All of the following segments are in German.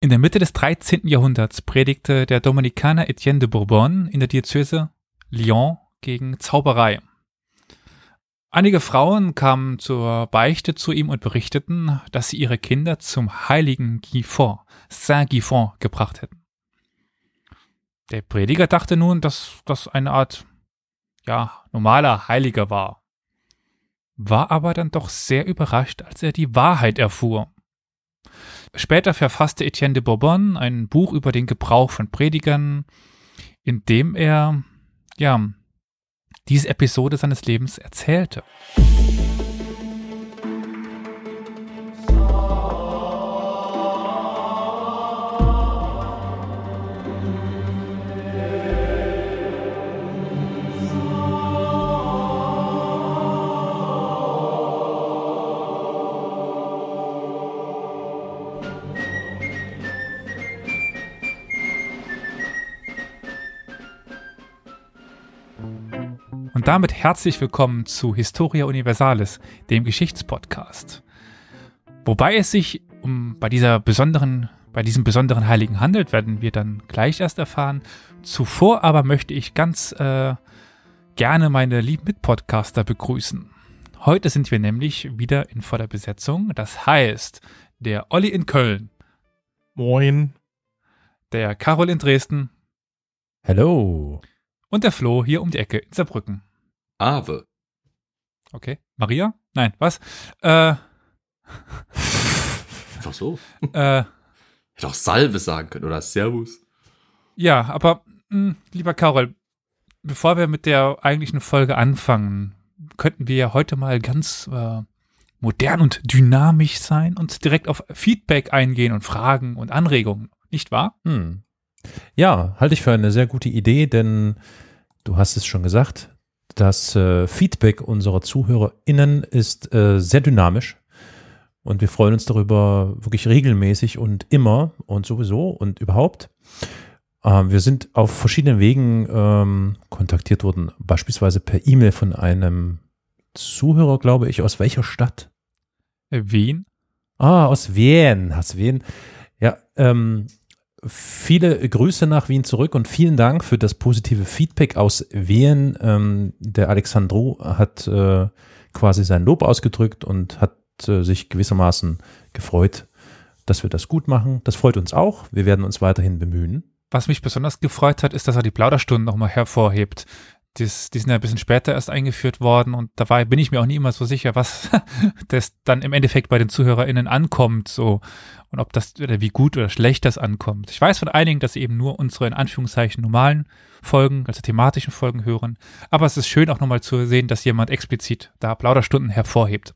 In der Mitte des 13. Jahrhunderts predigte der Dominikaner Etienne de Bourbon in der Diözese Lyon gegen Zauberei. Einige Frauen kamen zur Beichte zu ihm und berichteten, dass sie ihre Kinder zum heiligen Giffon, Saint Giffon, gebracht hätten. Der Prediger dachte nun, dass das eine Art, ja, normaler Heiliger war. War aber dann doch sehr überrascht, als er die Wahrheit erfuhr. Später verfasste Etienne de Bourbon ein Buch über den Gebrauch von Predigern, in dem er, ja, diese Episode seines Lebens erzählte. Damit herzlich willkommen zu Historia Universalis, dem Geschichtspodcast. Wobei es sich um bei dieser besonderen, bei diesem besonderen Heiligen handelt, werden wir dann gleich erst erfahren. Zuvor aber möchte ich ganz äh, gerne meine lieben Mitpodcaster begrüßen. Heute sind wir nämlich wieder in voller Besetzung. Das heißt, der Olli in Köln. Moin. Der Carol in Dresden. Hello. Und der Flo hier um die Ecke in Saarbrücken. Ave. Okay. Maria? Nein, was? Äh. Einfach so. Äh. Hätte auch Salve sagen können oder Servus. Ja, aber mh, hm, lieber Carol, bevor wir mit der eigentlichen Folge anfangen, könnten wir ja heute mal ganz äh, modern und dynamisch sein und direkt auf Feedback eingehen und Fragen und Anregungen, nicht wahr? Hm. Ja, halte ich für eine sehr gute Idee, denn du hast es schon gesagt, das äh, Feedback unserer ZuhörerInnen ist äh, sehr dynamisch und wir freuen uns darüber wirklich regelmäßig und immer und sowieso und überhaupt. Ähm, wir sind auf verschiedenen Wegen ähm, kontaktiert worden, beispielsweise per E-Mail von einem Zuhörer, glaube ich, aus welcher Stadt? Äh, Wien. Ah, aus Wien, aus Wien. Ja, ähm, Viele Grüße nach Wien zurück und vielen Dank für das positive Feedback aus Wien. Ähm, der Alexandro hat äh, quasi sein Lob ausgedrückt und hat äh, sich gewissermaßen gefreut, dass wir das gut machen. Das freut uns auch. Wir werden uns weiterhin bemühen. Was mich besonders gefreut hat, ist, dass er die Plauderstunden nochmal hervorhebt. Dies, die sind ja ein bisschen später erst eingeführt worden und dabei bin ich mir auch nie immer so sicher, was das dann im Endeffekt bei den ZuhörerInnen ankommt, so und ob das oder wie gut oder schlecht das ankommt. Ich weiß von einigen, dass sie eben nur unsere in Anführungszeichen normalen Folgen, also thematischen Folgen hören, aber es ist schön auch nochmal zu sehen, dass jemand explizit da Plauderstunden hervorhebt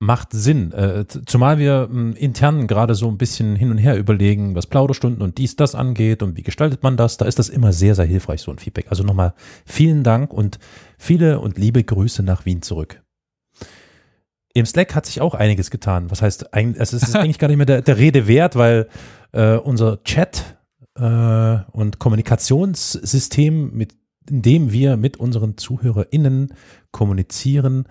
macht Sinn. Äh, zumal wir äh, intern gerade so ein bisschen hin und her überlegen, was Plauderstunden und dies, das angeht und wie gestaltet man das. Da ist das immer sehr, sehr hilfreich, so ein Feedback. Also nochmal vielen Dank und viele und liebe Grüße nach Wien zurück. Im Slack hat sich auch einiges getan. Was heißt, es ist eigentlich gar nicht mehr der, der Rede wert, weil äh, unser Chat äh, und Kommunikationssystem, mit in dem wir mit unseren ZuhörerInnen kommunizieren,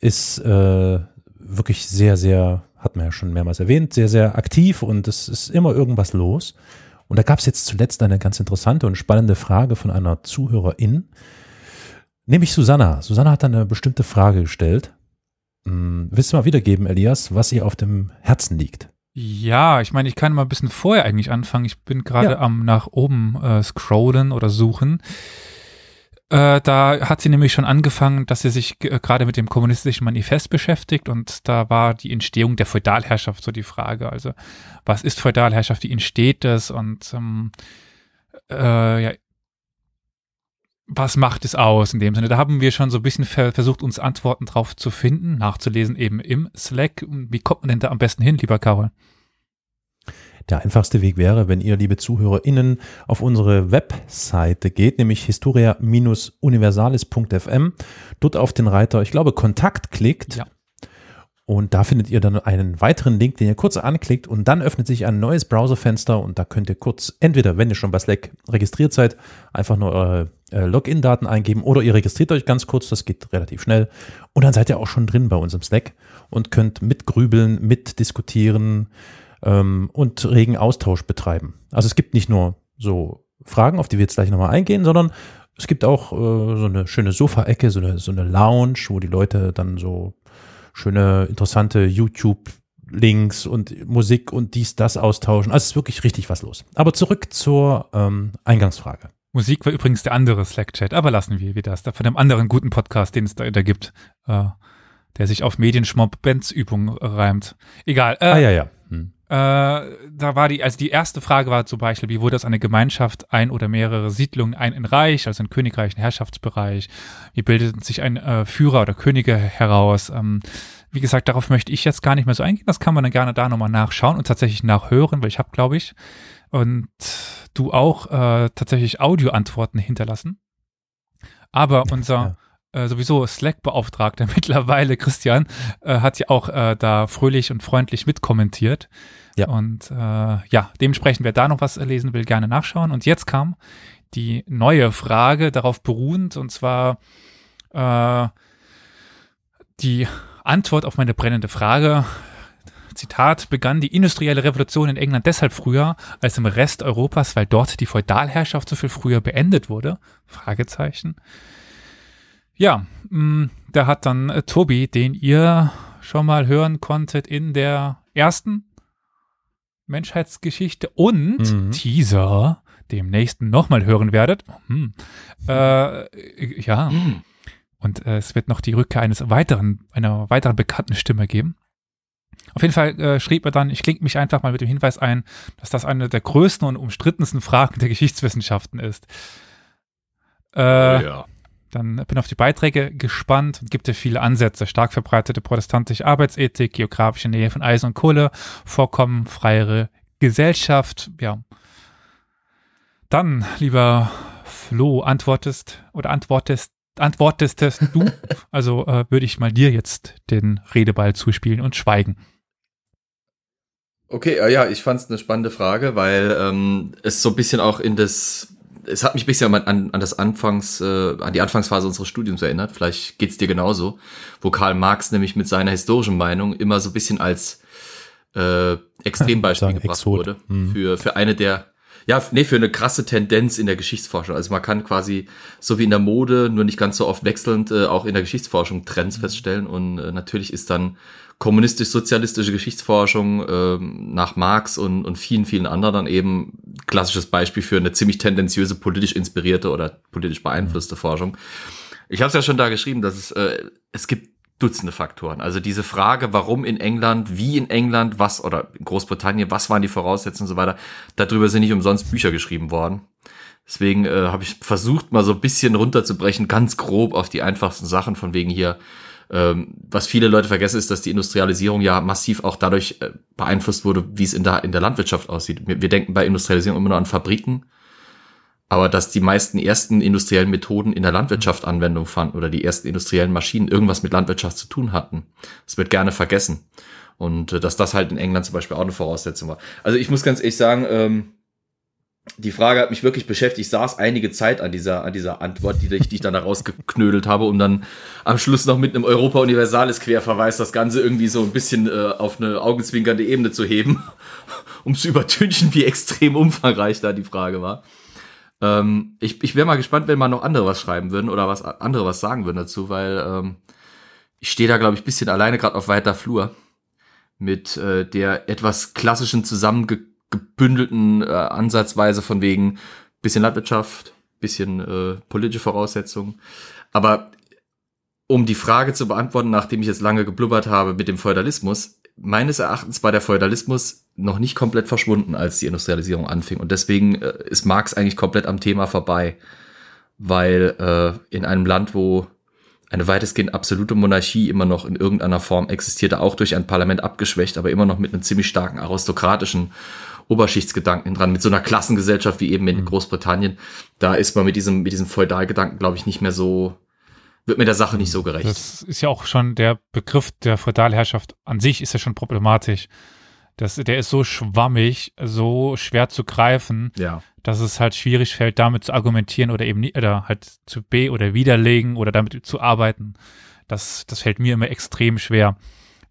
ist äh, wirklich sehr, sehr, hat man ja schon mehrmals erwähnt, sehr, sehr aktiv und es ist immer irgendwas los. Und da gab es jetzt zuletzt eine ganz interessante und spannende Frage von einer Zuhörerin, nämlich Susanna. Susanna hat eine bestimmte Frage gestellt. Hm, willst du mal wiedergeben, Elias, was ihr auf dem Herzen liegt? Ja, ich meine, ich kann mal ein bisschen vorher eigentlich anfangen. Ich bin gerade ja. am nach oben äh, scrollen oder suchen. Äh, da hat sie nämlich schon angefangen, dass sie sich äh, gerade mit dem kommunistischen Manifest beschäftigt und da war die Entstehung der Feudalherrschaft so die Frage. Also, was ist Feudalherrschaft? Wie entsteht das? Und ähm, äh, ja, was macht es aus in dem Sinne? Da haben wir schon so ein bisschen versucht, uns Antworten drauf zu finden, nachzulesen eben im Slack. Wie kommt man denn da am besten hin, lieber Carol? Der einfachste Weg wäre, wenn ihr, liebe ZuhörerInnen, auf unsere Webseite geht, nämlich historia-universalis.fm, dort auf den Reiter, ich glaube, Kontakt klickt. Ja. Und da findet ihr dann einen weiteren Link, den ihr kurz anklickt und dann öffnet sich ein neues Browserfenster und da könnt ihr kurz, entweder wenn ihr schon bei Slack registriert seid, einfach nur eure äh, Login-Daten eingeben oder ihr registriert euch ganz kurz, das geht relativ schnell und dann seid ihr auch schon drin bei uns im Slack und könnt mitgrübeln, mitdiskutieren, ähm, und regen Austausch betreiben. Also es gibt nicht nur so Fragen, auf die wir jetzt gleich nochmal eingehen, sondern es gibt auch äh, so eine schöne Sofa-Ecke, so eine, so eine Lounge, wo die Leute dann so schöne, interessante YouTube-Links und Musik und dies, das austauschen. Also es ist wirklich richtig was los. Aber zurück zur ähm, Eingangsfrage. Musik war übrigens der andere Slack-Chat, aber lassen wir wie das. Da von einem anderen guten Podcast, den es da, da gibt, äh, der sich auf Medienschmob-Bands-Übungen reimt. Egal. Äh, ah, ja, ja. Hm. Äh, da war die, also die erste Frage war zum Beispiel, wie wurde das eine Gemeinschaft, ein oder mehrere Siedlungen, ein, ein Reich, also ein Königreich, ein Herrschaftsbereich? Wie bildeten sich ein äh, Führer oder Könige heraus? Ähm, wie gesagt, darauf möchte ich jetzt gar nicht mehr so eingehen. Das kann man dann gerne da nochmal nachschauen und tatsächlich nachhören, weil ich habe, glaube ich, und du auch äh, tatsächlich Audioantworten hinterlassen. Aber unser ja. äh, sowieso Slack-Beauftragter mittlerweile, Christian, äh, hat ja auch äh, da fröhlich und freundlich mitkommentiert. Ja. Und äh, ja, dementsprechend, wer da noch was lesen will, gerne nachschauen. Und jetzt kam die neue Frage darauf beruhend, und zwar äh, die Antwort auf meine brennende Frage. Zitat, begann die industrielle Revolution in England deshalb früher als im Rest Europas, weil dort die Feudalherrschaft so viel früher beendet wurde? Fragezeichen. Ja, mh, mm, da hat dann äh, Tobi, den ihr schon mal hören konntet in der ersten Menschheitsgeschichte und mhm. Teaser demnächst nochmal hören werdet. Hm. Äh, ja. Mhm. Und äh, es wird noch die Rückkehr eines weiteren, einer weiteren bekannten Stimme geben. Auf jeden Fall äh, schrieb er dann, ich klinge mich einfach mal mit dem Hinweis ein, dass das eine der größten und umstrittensten Fragen der Geschichtswissenschaften ist. Äh, oh ja. Dann bin auf die Beiträge gespannt und gibt dir viele Ansätze. Stark verbreitete protestantische Arbeitsethik, geografische Nähe von Eisen und Kohle, Vorkommen, freiere Gesellschaft, ja. Dann, lieber Flo, antwortest oder antwortest, antwortest du, also äh, würde ich mal dir jetzt den Redeball zuspielen und schweigen. Okay, äh, ja, ich fand es eine spannende Frage, weil ähm, es so ein bisschen auch in das, es hat mich ein bisschen an, an das Anfangs, äh, an die Anfangsphase unseres Studiums erinnert. Vielleicht geht's dir genauso, wo Karl Marx nämlich mit seiner historischen Meinung immer so ein bisschen als äh, Extrembeispiel gebracht Exot. wurde mhm. für für eine der ja, nee, für eine krasse Tendenz in der Geschichtsforschung. Also man kann quasi, so wie in der Mode, nur nicht ganz so oft wechselnd, äh, auch in der Geschichtsforschung Trends mhm. feststellen. Und äh, natürlich ist dann kommunistisch-sozialistische Geschichtsforschung äh, nach Marx und, und vielen, vielen anderen eben klassisches Beispiel für eine ziemlich tendenziöse, politisch inspirierte oder politisch beeinflusste Forschung. Ich habe es ja schon da geschrieben, dass es, äh, es gibt Dutzende Faktoren. Also diese Frage, warum in England, wie in England, was oder in Großbritannien, was waren die Voraussetzungen und so weiter, darüber sind nicht umsonst Bücher geschrieben worden. Deswegen äh, habe ich versucht, mal so ein bisschen runterzubrechen, ganz grob auf die einfachsten Sachen, von wegen hier ähm, was viele Leute vergessen, ist, dass die Industrialisierung ja massiv auch dadurch äh, beeinflusst wurde, wie es in der, in der Landwirtschaft aussieht. Wir, wir denken bei Industrialisierung immer nur an Fabriken, aber dass die meisten ersten industriellen Methoden in der Landwirtschaft Anwendung fanden oder die ersten industriellen Maschinen irgendwas mit Landwirtschaft zu tun hatten. Das wird gerne vergessen. Und äh, dass das halt in England zum Beispiel auch eine Voraussetzung war. Also ich muss ganz ehrlich sagen, ähm, die Frage hat mich wirklich beschäftigt. Ich saß einige Zeit an dieser, an dieser Antwort, die ich, die ich dann da rausgeknödelt habe, um dann am Schluss noch mit einem Europa Universalis Querverweis das Ganze irgendwie so ein bisschen äh, auf eine augenzwinkernde Ebene zu heben, um zu übertünchen, wie extrem umfangreich da die Frage war. Ähm, ich ich wäre mal gespannt, wenn mal noch andere was schreiben würden oder was andere was sagen würden dazu, weil ähm, ich stehe da, glaube ich, bisschen alleine gerade auf weiter Flur mit äh, der etwas klassischen zusammenge gebündelten äh, Ansatzweise von wegen bisschen Landwirtschaft, bisschen äh, politische Voraussetzungen. Aber um die Frage zu beantworten, nachdem ich jetzt lange geblubbert habe mit dem Feudalismus, meines Erachtens war der Feudalismus noch nicht komplett verschwunden, als die Industrialisierung anfing. Und deswegen äh, ist Marx eigentlich komplett am Thema vorbei. Weil äh, in einem Land, wo eine weitestgehend absolute Monarchie immer noch in irgendeiner Form existierte, auch durch ein Parlament abgeschwächt, aber immer noch mit einem ziemlich starken aristokratischen Oberschichtsgedanken dran, mit so einer Klassengesellschaft wie eben in mhm. Großbritannien. Da ist man mit diesem, mit diesem Feudalgedanken, glaube ich, nicht mehr so, wird mir der Sache nicht so gerecht. Das ist ja auch schon der Begriff der Feudalherrschaft an sich ist ja schon problematisch. Das, der ist so schwammig, so schwer zu greifen, ja. dass es halt schwierig fällt, damit zu argumentieren oder eben nicht, oder halt zu be- oder widerlegen oder damit zu arbeiten. Das, das fällt mir immer extrem schwer,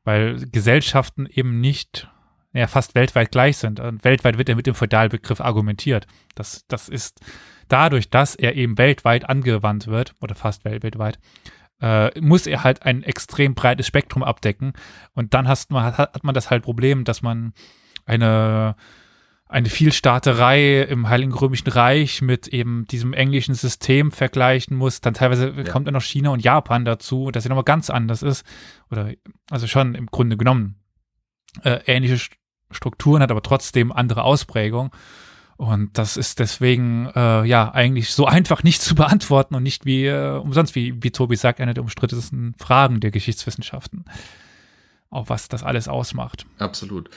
weil Gesellschaften eben nicht ja, fast weltweit gleich sind. Und weltweit wird er mit dem Feudalbegriff argumentiert. Das, das ist dadurch, dass er eben weltweit angewandt wird, oder fast weltweit, äh, muss er halt ein extrem breites Spektrum abdecken. Und dann hast man, hat, man das halt Problem, dass man eine eine Vielstaaterei im Heiligen Römischen Reich mit eben diesem englischen System vergleichen muss. Dann teilweise ja. kommt dann noch China und Japan dazu, das ja nochmal ganz anders ist. Oder also schon im Grunde genommen äh, ähnliche Strukturen hat, aber trotzdem andere Ausprägung. Und das ist deswegen äh, ja eigentlich so einfach nicht zu beantworten und nicht wie äh, umsonst, wie, wie Tobi sagt, eine der umstrittensten Fragen der Geschichtswissenschaften. Auch was das alles ausmacht. Absolut.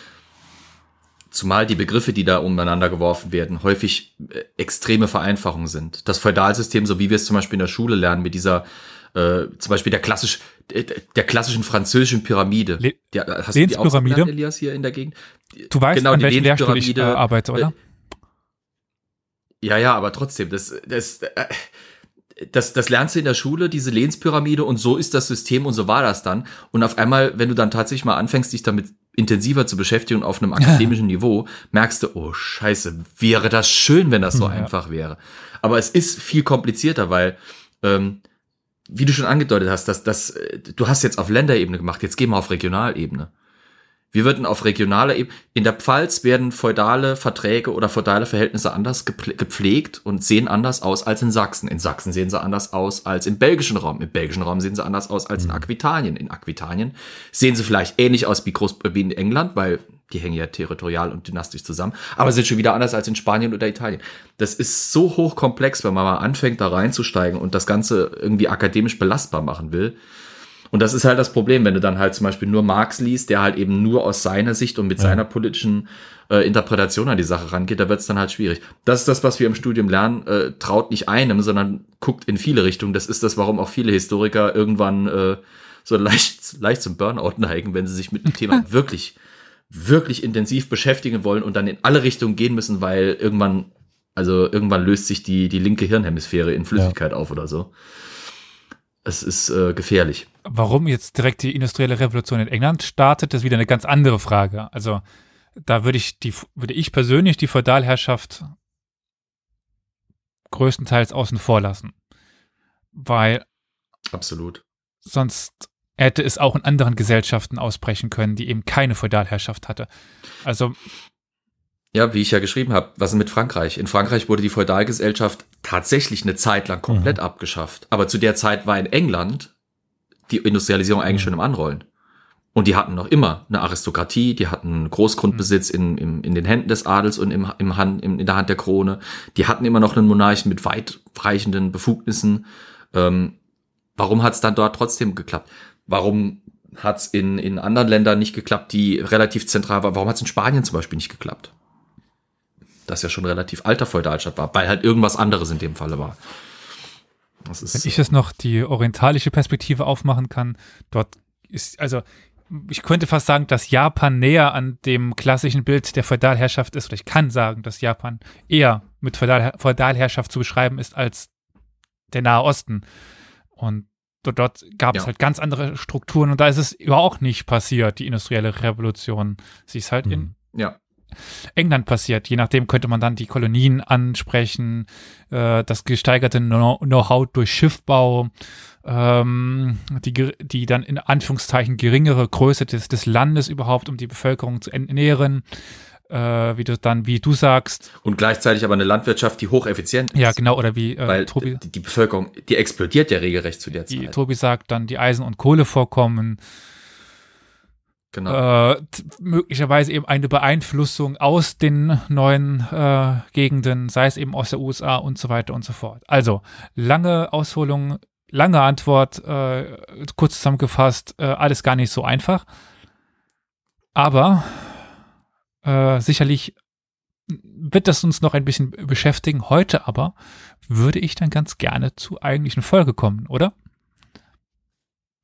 Zumal die Begriffe, die da umeinander geworfen werden, häufig äh, extreme Vereinfachungen sind. Das Feudalsystem, so wie wir es zum Beispiel in der Schule lernen, mit dieser äh, zum Beispiel der klassisch äh, der klassischen französischen Pyramide. Le der, hast du die auch gelernt, Elias, hier in der Gegend? Du weißt, genau, an welchem Lehrstuhl ich äh, arbeite, oder? Ja, ja, aber trotzdem, das, das, äh, das, das lernst du in der Schule, diese Lehnspyramide und so ist das System und so war das dann. Und auf einmal, wenn du dann tatsächlich mal anfängst, dich damit intensiver zu beschäftigen auf einem akademischen Niveau, merkst du, oh scheiße, wäre das schön, wenn das so ja. einfach wäre. Aber es ist viel komplizierter, weil ähm, wie du schon angedeutet hast, dass das, äh, du hast jetzt auf Länderebene gemacht, jetzt gehen wir auf Regionalebene. Wir würden auf regionaler Ebene, in der Pfalz werden feudale Verträge oder feudale Verhältnisse anders gepflegt und sehen anders aus als in Sachsen. In Sachsen sehen sie anders aus als im belgischen Raum. Im belgischen Raum sehen sie anders aus als in mhm. Aquitanien. In Aquitanien sehen sie vielleicht ähnlich aus wie, Groß wie in England, weil die hängen ja territorial und dynastisch zusammen, aber sind schon wieder anders als in Spanien oder Italien. Das ist so hochkomplex, wenn man mal anfängt, da reinzusteigen und das Ganze irgendwie akademisch belastbar machen will und das ist halt das Problem, wenn du dann halt zum Beispiel nur Marx liest, der halt eben nur aus seiner Sicht und mit ja. seiner politischen äh, Interpretation an die Sache rangeht, da wird es dann halt schwierig. Das ist das, was wir im Studium lernen. Äh, traut nicht einem, sondern guckt in viele Richtungen. Das ist das, warum auch viele Historiker irgendwann äh, so leicht, leicht zum Burnout neigen, wenn sie sich mit dem Thema wirklich, wirklich intensiv beschäftigen wollen und dann in alle Richtungen gehen müssen, weil irgendwann, also irgendwann löst sich die, die linke Hirnhemisphäre in Flüssigkeit ja. auf oder so es ist äh, gefährlich. Warum jetzt direkt die industrielle Revolution in England startet, ist wieder eine ganz andere Frage. Also da würde ich die, würde ich persönlich die Feudalherrschaft größtenteils außen vor lassen. Weil absolut. Sonst hätte es auch in anderen Gesellschaften ausbrechen können, die eben keine Feudalherrschaft hatte. Also ja, wie ich ja geschrieben habe, was ist mit Frankreich? In Frankreich wurde die Feudalgesellschaft tatsächlich eine Zeit lang komplett mhm. abgeschafft. Aber zu der Zeit war in England die Industrialisierung eigentlich mhm. schon im Anrollen. Und die hatten noch immer eine Aristokratie, die hatten Großgrundbesitz in, in, in den Händen des Adels und im, im Hand, in, in der Hand der Krone. Die hatten immer noch einen Monarchen mit weitreichenden Befugnissen. Ähm, warum hat es dann dort trotzdem geklappt? Warum hat es in, in anderen Ländern nicht geklappt, die relativ zentral waren? Warum hat es in Spanien zum Beispiel nicht geklappt? das ja schon relativ alter Feudalstaat war, weil halt irgendwas anderes in dem Falle war. Das ist, Wenn ich jetzt noch die orientalische Perspektive aufmachen kann, dort ist, also ich könnte fast sagen, dass Japan näher an dem klassischen Bild der Feudalherrschaft ist, oder ich kann sagen, dass Japan eher mit Feudal, Feudalherrschaft zu beschreiben ist als der Nahe Osten. Und dort, dort gab ja. es halt ganz andere Strukturen und da ist es überhaupt nicht passiert, die industrielle Revolution. Sie ist halt mhm. in ja. England passiert. Je nachdem könnte man dann die Kolonien ansprechen, äh, das gesteigerte Know-how durch Schiffbau, ähm, die, die dann in Anführungszeichen geringere Größe des, des Landes überhaupt, um die Bevölkerung zu ernähren. Äh, wie du dann, wie du sagst. Und gleichzeitig aber eine Landwirtschaft, die hocheffizient ist. Ja, genau, oder wie äh, Weil Tobi. Die, die Bevölkerung, die explodiert ja regelrecht zu der Zeit. Wie Tobi sagt, dann die Eisen- und Kohlevorkommen Genau. Äh, möglicherweise eben eine Beeinflussung aus den neuen äh, Gegenden, sei es eben aus der USA und so weiter und so fort. Also, lange Ausholung, lange Antwort, äh, kurz zusammengefasst, äh, alles gar nicht so einfach. Aber äh, sicherlich wird das uns noch ein bisschen beschäftigen. Heute aber würde ich dann ganz gerne zur eigentlichen Folge kommen, oder?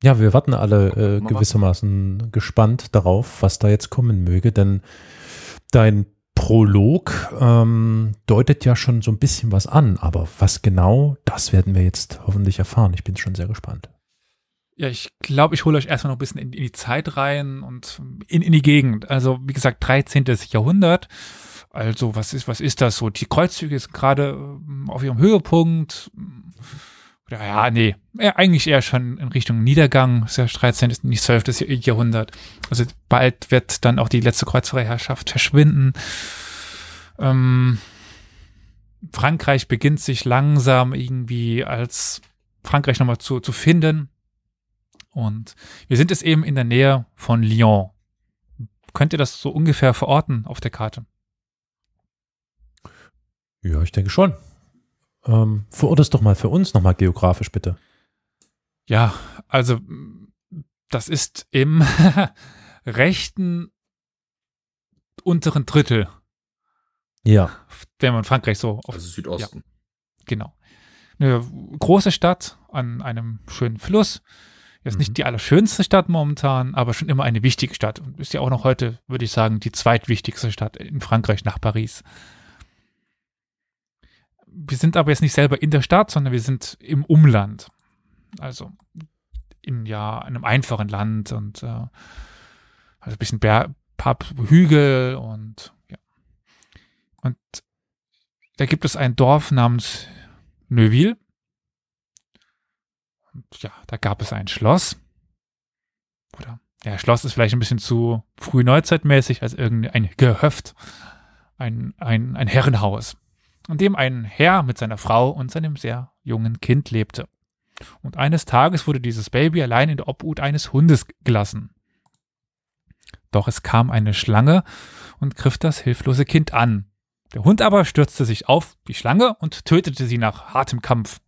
Ja, wir warten alle äh, gewissermaßen gespannt darauf, was da jetzt kommen möge, denn dein Prolog ähm, deutet ja schon so ein bisschen was an, aber was genau, das werden wir jetzt hoffentlich erfahren. Ich bin schon sehr gespannt. Ja, ich glaube, ich hole euch erstmal noch ein bisschen in, in die Zeit rein und in, in die Gegend. Also, wie gesagt, 13. Jahrhundert. Also, was ist, was ist das so? Die Kreuzzüge sind gerade ähm, auf ihrem Höhepunkt. Ja, ja, nee, ja, eigentlich eher schon in Richtung Niedergang. Ist ja 13. nicht 12. Jahrhundert. Also bald wird dann auch die letzte Kreuzfahrerherrschaft verschwinden. Ähm, Frankreich beginnt sich langsam irgendwie als Frankreich nochmal zu, zu finden. Und wir sind jetzt eben in der Nähe von Lyon. Könnt ihr das so ungefähr verorten auf der Karte? Ja, ich denke schon. Ähm, verort es doch mal für uns nochmal geografisch, bitte. Ja, also das ist im rechten unteren Drittel. Ja. Der man Frankreich so auf. Also Südosten. Ja, genau. Eine große Stadt an einem schönen Fluss. Jetzt mhm. nicht die allerschönste Stadt momentan, aber schon immer eine wichtige Stadt. Und ist ja auch noch heute, würde ich sagen, die zweitwichtigste Stadt in Frankreich nach Paris wir sind aber jetzt nicht selber in der Stadt, sondern wir sind im Umland. Also in ja einem einfachen Land und äh, also ein bisschen Ber Pub, Hügel und ja. Und da gibt es ein Dorf namens Neuville. Ja, da gab es ein Schloss. Oder ja, Schloss ist vielleicht ein bisschen zu früh neuzeitmäßig als irgendein Gehöft. Ein, ein, ein Herrenhaus in dem ein Herr mit seiner Frau und seinem sehr jungen Kind lebte. Und eines Tages wurde dieses Baby allein in der Obhut eines Hundes gelassen. Doch es kam eine Schlange und griff das hilflose Kind an. Der Hund aber stürzte sich auf die Schlange und tötete sie nach hartem Kampf.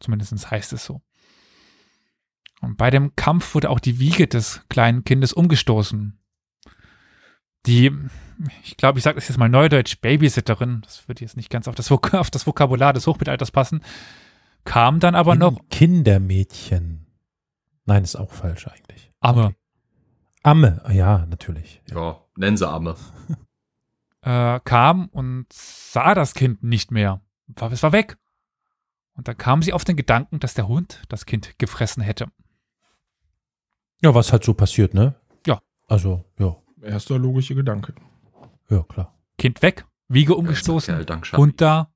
Zumindest heißt es so. Und bei dem Kampf wurde auch die Wiege des kleinen Kindes umgestoßen. Die ich glaube, ich sage das jetzt mal neudeutsch, Babysitterin, das würde jetzt nicht ganz auf das, Vok auf das Vokabular des Hochmittelalters passen, kam dann aber noch. Kindermädchen. Nein, ist auch falsch eigentlich. Amme. Okay. Amme, ja, natürlich. Ja, ja nennen sie Amme. äh, kam und sah das Kind nicht mehr. Es war weg. Und dann kam sie auf den Gedanken, dass der Hund das Kind gefressen hätte. Ja, was halt so passiert, ne? Ja. Also, ja. Erster logische Gedanke. Ja, klar. Kind weg, Wiege umgestoßen, Hund da.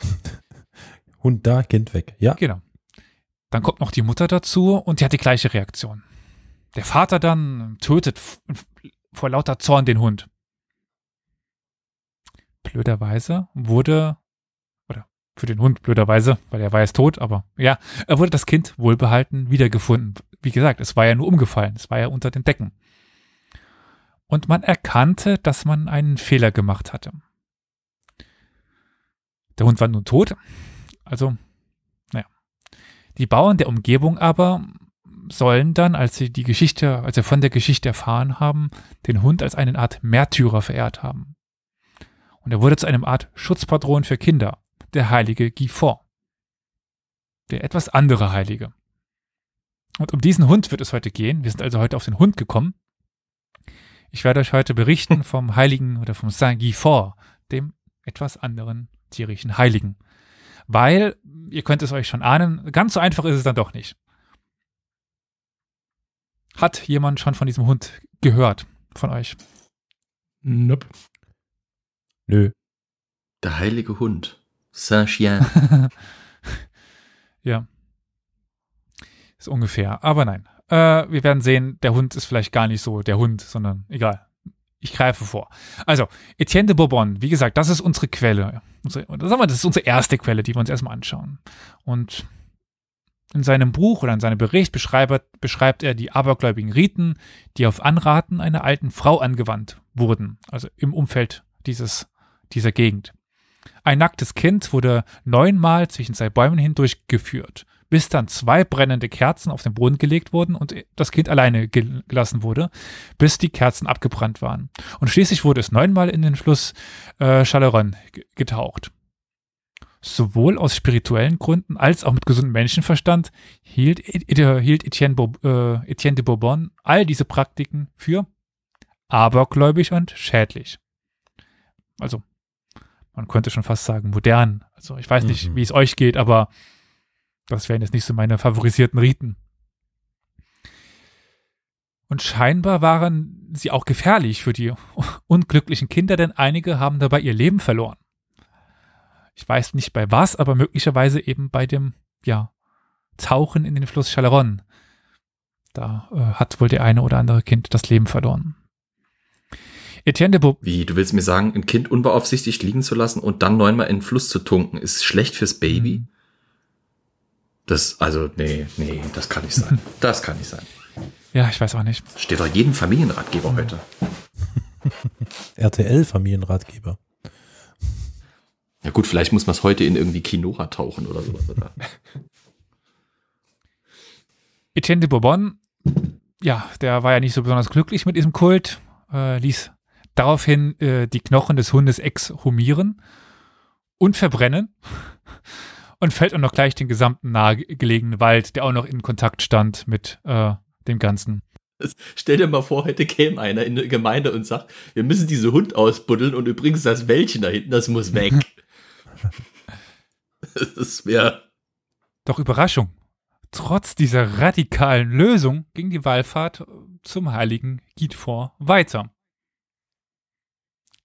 Hund da, Kind weg, ja. Genau. Dann kommt noch die Mutter dazu und die hat die gleiche Reaktion. Der Vater dann tötet vor lauter Zorn den Hund. Blöderweise wurde, oder für den Hund blöderweise, weil er war jetzt tot, aber ja, er wurde das Kind wohlbehalten wiedergefunden. Wie gesagt, es war ja nur umgefallen, es war ja unter den Decken und man erkannte, dass man einen Fehler gemacht hatte. Der Hund war nun tot, also, naja. Die Bauern der Umgebung aber sollen dann, als sie die Geschichte, als sie von der Geschichte erfahren haben, den Hund als eine Art Märtyrer verehrt haben. Und er wurde zu einem Art Schutzpatron für Kinder, der heilige Fawkes. Der etwas andere Heilige. Und um diesen Hund wird es heute gehen. Wir sind also heute auf den Hund gekommen. Ich werde euch heute berichten vom Heiligen oder vom Saint Guy Fort, dem etwas anderen tierischen Heiligen. Weil, ihr könnt es euch schon ahnen, ganz so einfach ist es dann doch nicht. Hat jemand schon von diesem Hund gehört von euch? Nope. Nö. Der heilige Hund. Saint-Chien. ja. Ist ungefähr. Aber nein. Äh, wir werden sehen, der Hund ist vielleicht gar nicht so der Hund, sondern egal. Ich greife vor. Also, Etienne de Bourbon, wie gesagt, das ist unsere Quelle. Unsere, sagen wir, das ist unsere erste Quelle, die wir uns erstmal anschauen. Und in seinem Buch oder in seinem Bericht beschreibt, er die abergläubigen Riten, die auf Anraten einer alten Frau angewandt wurden, also im Umfeld dieses, dieser Gegend. Ein nacktes Kind wurde neunmal zwischen zwei Bäumen hindurchgeführt bis dann zwei brennende Kerzen auf den Boden gelegt wurden und das Kind alleine gelassen wurde, bis die Kerzen abgebrannt waren. Und schließlich wurde es neunmal in den Fluss äh, Chaleron getaucht. Sowohl aus spirituellen Gründen als auch mit gesundem Menschenverstand hielt, hielt Etienne, äh, Etienne de Bourbon all diese Praktiken für abergläubig und schädlich. Also, man könnte schon fast sagen modern. Also ich weiß nicht, mhm. wie es euch geht, aber Das wären jetzt nicht so meine favorisierten Riten. Und scheinbar waren sie auch gefährlich für die unglücklichen Kinder, denn einige haben dabei ihr Leben verloren. Ich weiß nicht bei was, aber möglicherweise eben bei dem, ja, Tauchen in den Fluss Chalaron. Da äh, hat wohl der eine oder andere Kind das Leben verloren. Etienne de Bob Wie, du willst mir sagen, ein Kind unbeaufsichtigt liegen zu lassen und dann neunmal in den Fluss zu tunken, ist schlecht fürs Baby? Das, also, nee, nee, das kann nicht sein. Das kann nicht sein. Ja, ich weiß auch nicht. Steht doch jedem Familienratgeber heute. RTL-Familienratgeber. Ja gut, vielleicht muss man es heute in irgendwie Quinoa tauchen oder sowas. Oder? Etienne de Bourbon, ja, der war ja nicht so besonders glücklich mit diesem Kult, äh, ließ daraufhin äh, die Knochen des Hundes exhumieren und verbrennen und fällt auch noch gleich den gesamten nahegelegenen Wald, der auch noch in Kontakt stand mit äh, dem Ganzen. Stell dir mal vor, heute käme einer in eine Gemeinde und sagt, wir müssen diese Hund ausbuddeln und übrigens das Wäldchen da hinten, das muss weg. das wäre Doch Überraschung. Trotz dieser radikalen Lösung ging die Wallfahrt zum heiligen Gidfort weiter.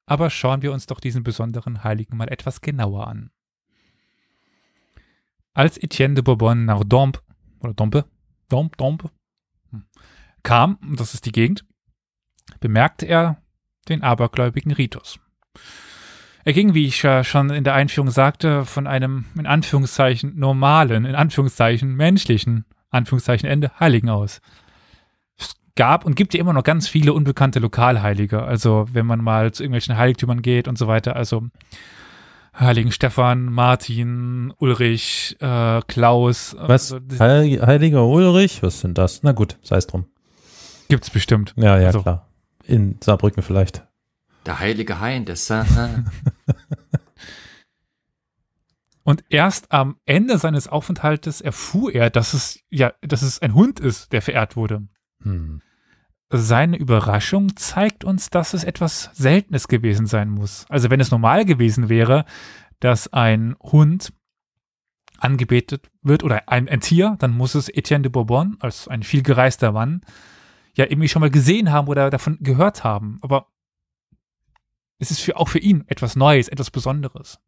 Aber schauen wir uns doch diesen besonderen Heiligen mal etwas genauer an. Als Etienne de Bourbon nach Dompe, oder Dompe, Dompe, Dompe, hm, kam, das ist die Gegend, bemerkte er den abergläubigen Ritus. Er ging, wie ich ja schon in der Einführung sagte, von einem in Anführungszeichen normalen, in Anführungszeichen menschlichen, Anführungszeichen Ende, Heiligen aus. Es gab und gibt ja immer noch ganz viele unbekannte Lokalheilige. Also wenn man mal zu irgendwelchen Heiligtümern geht und so weiter. Also Heiligen Stefan, Martin, Ulrich, äh, Klaus. Was? Also, das Heil Heiliger Ulrich? Was sind das? Na gut, sei es drum. gibt's bestimmt. Ja, ja, Also- klar. In Saarbrücken vielleicht. der heilige Hain, der Saint. Und erst am Ende seines Aufenthaltes erfuhr er, dass es ja, dass es ein Hund ist, der verehrt wurde. Hm. Seine Überraschung zeigt uns, dass es etwas Seltenes gewesen sein muss. Also wenn es normal gewesen wäre, dass ein Hund angebetet wird oder ein, ein Tier, dann muss es Etienne de Bourbon als ein viel gereister Mann ja irgendwie schon mal gesehen haben oder davon gehört haben. Aber es ist für, auch für ihn etwas Neues, etwas Besonderes.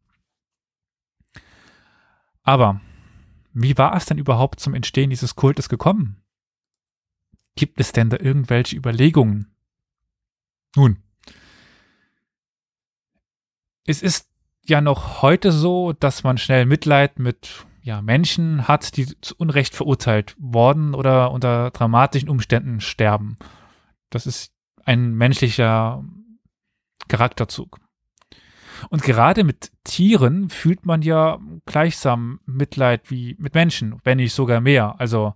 Aber wie war es denn überhaupt zum Entstehen dieses Kultes gekommen? Gibt es denn da irgendwelche Überlegungen? Nun, es ist ja noch heute so, dass man schnell Mitleid mit ja, Menschen hat, die zu Unrecht verurteilt worden oder unter dramatischen Umständen sterben. Das ist ein menschlicher Charakterzug. Und gerade mit Tieren fühlt man ja gleichsam Mitleid wie mit Menschen, wenn nicht sogar mehr. Also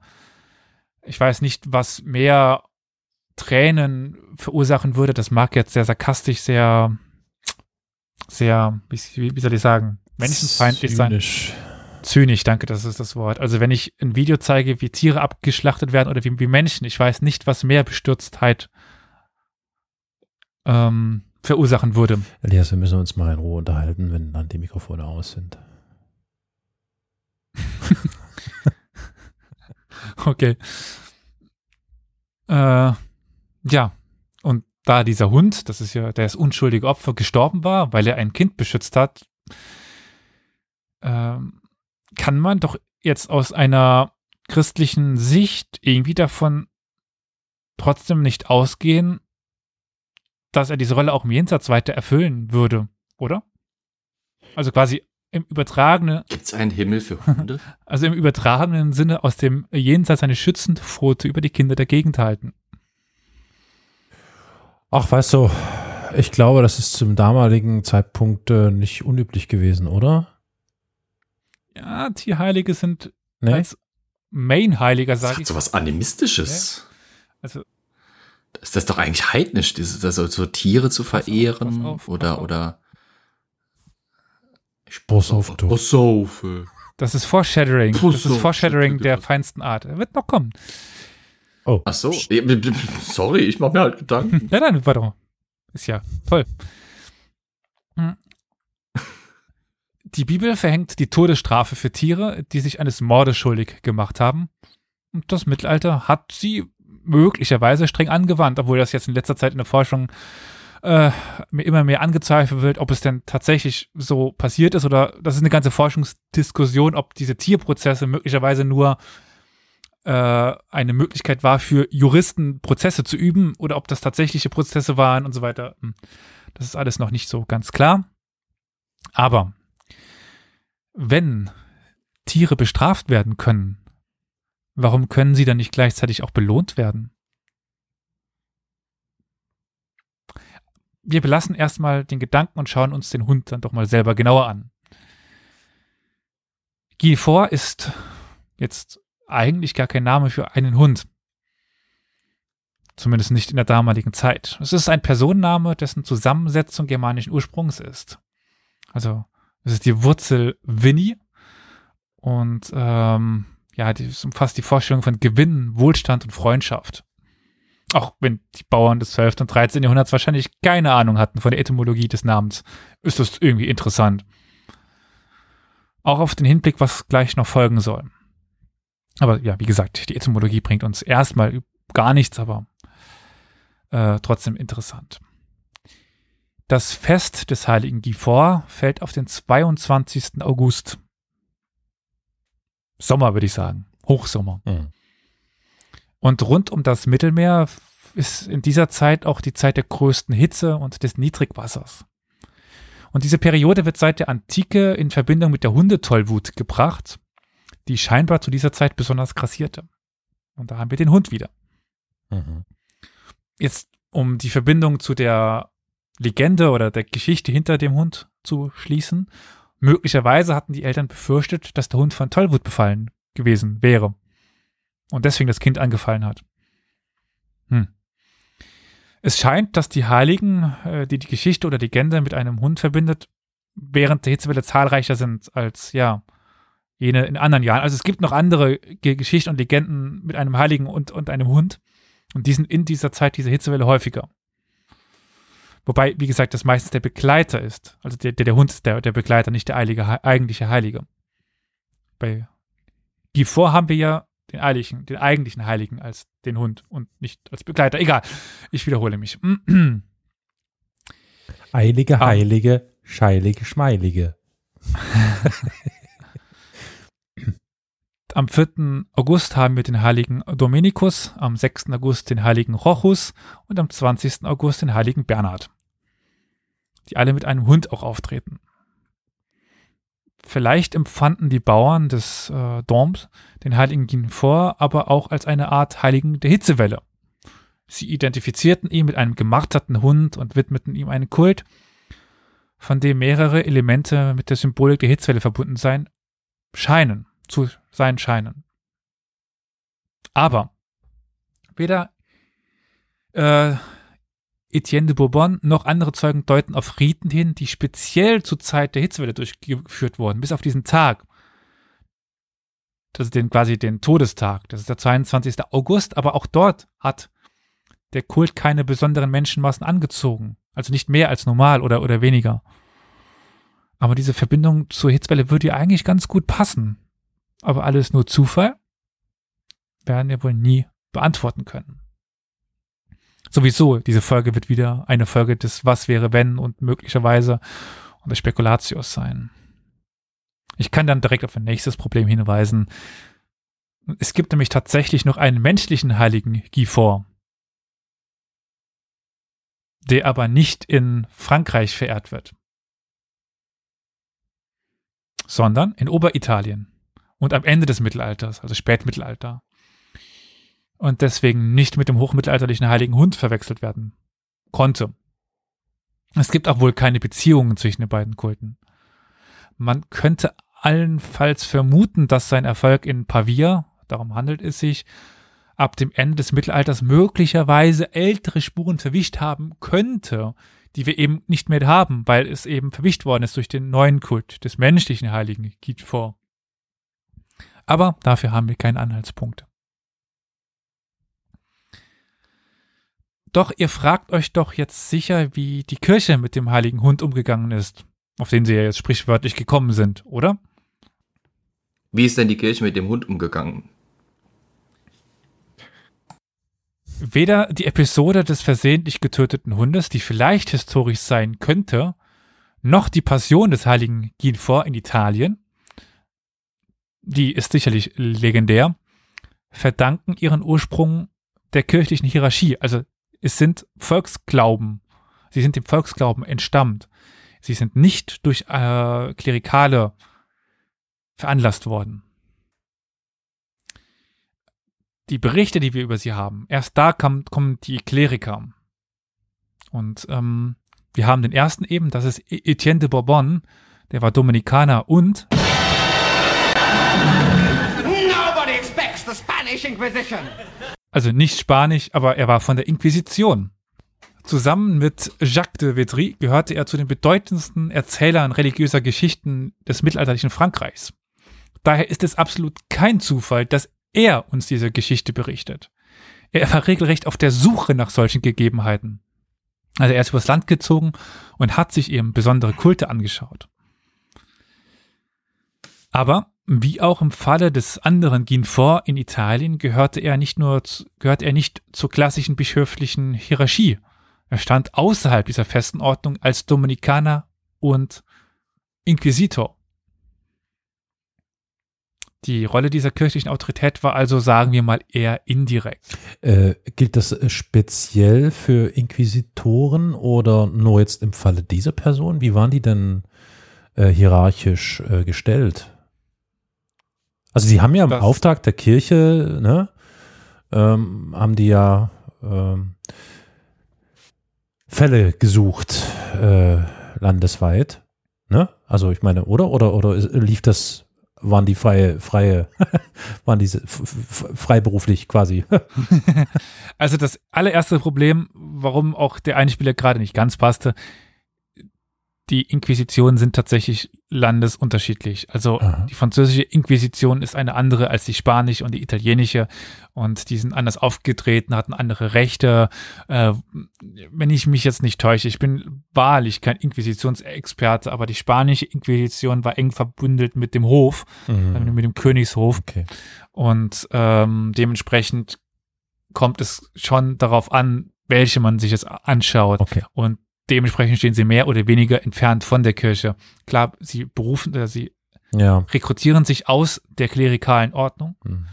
ich weiß nicht, was mehr Tränen verursachen würde. Das mag jetzt sehr sarkastisch, sehr, sehr, wie, wie soll ich sagen, menschenfeindlich sein. Zynisch. Zynisch, danke, das ist das Wort. Also wenn ich ein Video zeige, wie Tiere abgeschlachtet werden oder wie, wie Menschen, ich weiß nicht, was mehr Bestürztheit ähm, verursachen würde. Elias, wir müssen uns mal in Ruhe unterhalten, wenn dann die Mikrofone aus sind. Okay. Äh, ja, und da dieser Hund, das ist ja das unschuldige Opfer, gestorben war, weil er ein Kind beschützt hat, ähm, kann man doch jetzt aus einer christlichen Sicht irgendwie davon trotzdem nicht ausgehen, dass er diese Rolle auch im Jenseits weiter erfüllen würde, oder? Also quasi im übertragenen, Gibt es einen Himmel für Hunde? also im übertragenen Sinne aus dem Jenseits eine schützende Pfote über die Kinder der Gegend halten. Ach, weißt du, ich glaube, das ist zum damaligen Zeitpunkt äh, nicht unüblich gewesen, oder? Ja, Tierheilige sind Ne? als Main-Heiliger, Das sage hat ich. so was Animistisches. Also, Ist das doch eigentlich heidnisch, diese, das so, Tiere zu auf, verehren? pass auf, oder, pass auf. oder. Pass auf, du. Pass auf, ey. das ist Foreshadowing. Puh, Das ist Foreshadowing der feinsten Art. Er wird noch kommen. Oh, Ach so. Sorry, ich mach mir halt Gedanken. Ja, nein, warte mal. Ist ja toll. Hm. Die Bibel verhängt die Todesstrafe für Tiere, die sich eines Mordes schuldig gemacht haben. Und das Mittelalter hat sie möglicherweise streng angewandt, obwohl das jetzt in letzter Zeit in der Forschung äh, mir immer mehr angezweifelt wird, ob es denn tatsächlich so passiert ist oder das ist eine ganze Forschungsdiskussion, ob diese Tierprozesse möglicherweise nur äh, eine Möglichkeit war für Juristen Prozesse zu üben oder ob das tatsächliche Prozesse waren und so weiter. Hm. Das ist alles noch nicht so ganz klar. Aber wenn Tiere bestraft werden können, warum können sie dann nicht gleichzeitig auch belohnt werden? Wir belassen erstmal den Gedanken und schauen uns den Hund dann doch mal selber genauer an. Guilfort ist jetzt eigentlich gar kein Name für einen Hund. Zumindest nicht in der damaligen Zeit. Es ist ein Personenname, dessen Zusammensetzung germanischen Ursprungs ist. Also, es ist die Wurzel Winnie und ähm, ja, die umfasst die Vorstellung von Gewinn, Wohlstand und Freundschaft. Auch wenn die Bauern des 12. und 13. Jahrhunderts wahrscheinlich keine Ahnung hatten von der Etymologie des Namens, ist das irgendwie interessant. Auch auf den Hinblick, was gleich noch folgen soll. Aber ja, wie gesagt, die Etymologie bringt uns erstmal gar nichts, aber äh, trotzdem interessant. Das Fest des heiligen Gifort fällt auf den 22. August. Sommer, würde ich sagen. Hochsommer. Mhm. Und rund um das Mittelmeer ist in dieser Zeit auch die Zeit der größten Hitze und des Niedrigwassers. Und diese Periode wird seit der Antike in Verbindung mit der Hundetollwut gebracht die scheinbar zu dieser Zeit besonders grassierte. Und da haben wir den Hund wieder. Mhm. Jetzt, um die Verbindung zu der Legende oder der Geschichte hinter dem Hund zu schließen, möglicherweise hatten die Eltern befürchtet, dass der Hund von Tollwut befallen gewesen wäre. Und deswegen das Kind angefallen hat. Hm. Es scheint, dass die Heiligen, äh, die die Geschichte oder Legende mit einem Hund verbindet, während der Hitzewelle zahlreicher sind als, ja, jene in anderen Jahren. Also es gibt noch andere Geschichten und Legenden mit einem Heiligen und, und einem Hund. Und die sind in dieser Zeit, dieser Hitzewelle häufiger. Wobei, wie gesagt, das meistens der Begleiter ist. Also der, der, der Hund ist der, der Begleiter, nicht der heilige, eigentliche Heilige. Bei Gifort haben wir ja den eigentlichen, den eigentlichen Heiligen als den Hund und nicht als Begleiter. Egal, ich wiederhole mich. Eilige, ah. heilige, scheilige, schmeilige. Am 4. August haben wir den heiligen Dominikus, am 6. August den heiligen Rochus und am 20. August den heiligen Bernhard, die alle mit einem Hund auch auftreten. Vielleicht empfanden die Bauern des äh, Doms den heiligen Ginfor aber auch als eine Art Heiligen der Hitzewelle. Sie identifizierten ihn mit einem gemarterten Hund und widmeten ihm einen Kult, von dem mehrere Elemente mit der Symbolik der Hitzewelle verbunden sein scheinen zu sein scheinen. Aber weder äh, Etienne de Bourbon noch andere Zeugen deuten auf Riten hin, die speziell zur Zeit der Hitzewelle durchgeführt wurden, bis auf diesen Tag. Das ist den, quasi den Todestag. Das ist der 22. August, aber auch dort hat der Kult keine besonderen Menschenmassen angezogen. Also nicht mehr als normal oder, oder weniger. Aber diese Verbindung zur Hitzwelle würde ja eigentlich ganz gut passen aber alles nur Zufall, werden wir wohl nie beantworten können. Sowieso, diese Folge wird wieder eine Folge des Was wäre wenn und möglicherweise und des Spekulatius sein. Ich kann dann direkt auf ein nächstes Problem hinweisen. Es gibt nämlich tatsächlich noch einen menschlichen Heiligen Gifor, der aber nicht in Frankreich verehrt wird, sondern in Oberitalien und am Ende des Mittelalters, also Spätmittelalter. Und deswegen nicht mit dem hochmittelalterlichen Heiligen Hund verwechselt werden konnte. Es gibt auch wohl keine Beziehungen zwischen den beiden Kulten. Man könnte allenfalls vermuten, dass sein Erfolg in Pavia, darum handelt es sich, ab dem Ende des Mittelalters möglicherweise ältere Spuren verwischt haben könnte, die wir eben nicht mehr haben, weil es eben verwischt worden ist durch den neuen Kult des menschlichen Heiligen geht vor. Aber dafür haben wir keinen Anhaltspunkt. Doch ihr fragt euch doch jetzt sicher, wie die Kirche mit dem heiligen Hund umgegangen ist. auf den sie ja jetzt sprichwörtlich gekommen sind, oder? Wie ist denn die Kirche mit dem Hund umgegangen? Weder die Episode des versehentlich getöteten Hundes, die vielleicht historisch sein könnte, noch die Passion des heiligen Ginfor in Italien, die ist sicherlich legendär, verdanken ihren Ursprung der kirchlichen Hierarchie. Also es sind Volksglauben. Sie sind dem Volksglauben entstammt. Sie sind nicht durch äh, Klerikale veranlasst worden. Die Berichte, die wir über sie haben, erst da kam, kommen die Kleriker. Und ähm, wir haben den ersten eben, das ist E- Etienne de Bourbon, der war Dominikaner und Nobody expects the Spanish Inquisition. Also nicht Spanisch, aber er war von der Inquisition. Zusammen mit Jacques de Vitry gehörte er zu den bedeutendsten Erzählern religiöser Geschichten des mittelalterlichen Frankreichs. Daher ist es absolut kein Zufall, dass er uns diese Geschichte berichtet. Er war regelrecht auf der Suche nach solchen Gegebenheiten. Also er ist übers Land gezogen und hat sich eben besondere Kulte angeschaut. Aber wie auch im Falle des anderen Ginfort in Italien gehörte er nicht nur zu, gehörte er nicht zur klassischen bischöflichen Hierarchie. Er stand außerhalb dieser festen Ordnung als Dominikaner und Inquisitor. Die Rolle dieser kirchlichen Autorität war also, sagen wir mal, eher indirekt. Äh, gilt das äh, speziell für Inquisitoren oder nur jetzt im Falle dieser Person? Wie waren die denn äh, hierarchisch äh, gestellt? Also sie haben ja im Das- Auftrag der Kirche, ne, ähm, haben die ja ähm, Fälle gesucht äh, landesweit, ne? Also ich meine, oder oder oder lief das waren die freie freie waren diese freiberuflich quasi Also das allererste Problem, warum auch der Einspieler gerade nicht ganz passte, die Inquisitionen sind tatsächlich landesunterschiedlich. Also Aha. die französische Inquisition ist eine andere als die spanische und die italienische und die sind anders aufgetreten, hatten andere Rechte. Äh, wenn ich mich jetzt nicht täusche, ich bin wahrlich kein Inquisitionsexperte, aber die spanische Inquisition war eng verbündelt mit dem Hof, Mhm. mit dem Königshof Okay. und ähm, dementsprechend kommt es schon darauf an, welche man sich jetzt anschaut. Okay. Und dementsprechend stehen sie mehr oder weniger entfernt von der Kirche. Klar, sie berufen, äh, sie Ja. rekrutieren sich aus der klerikalen Ordnung, Mhm.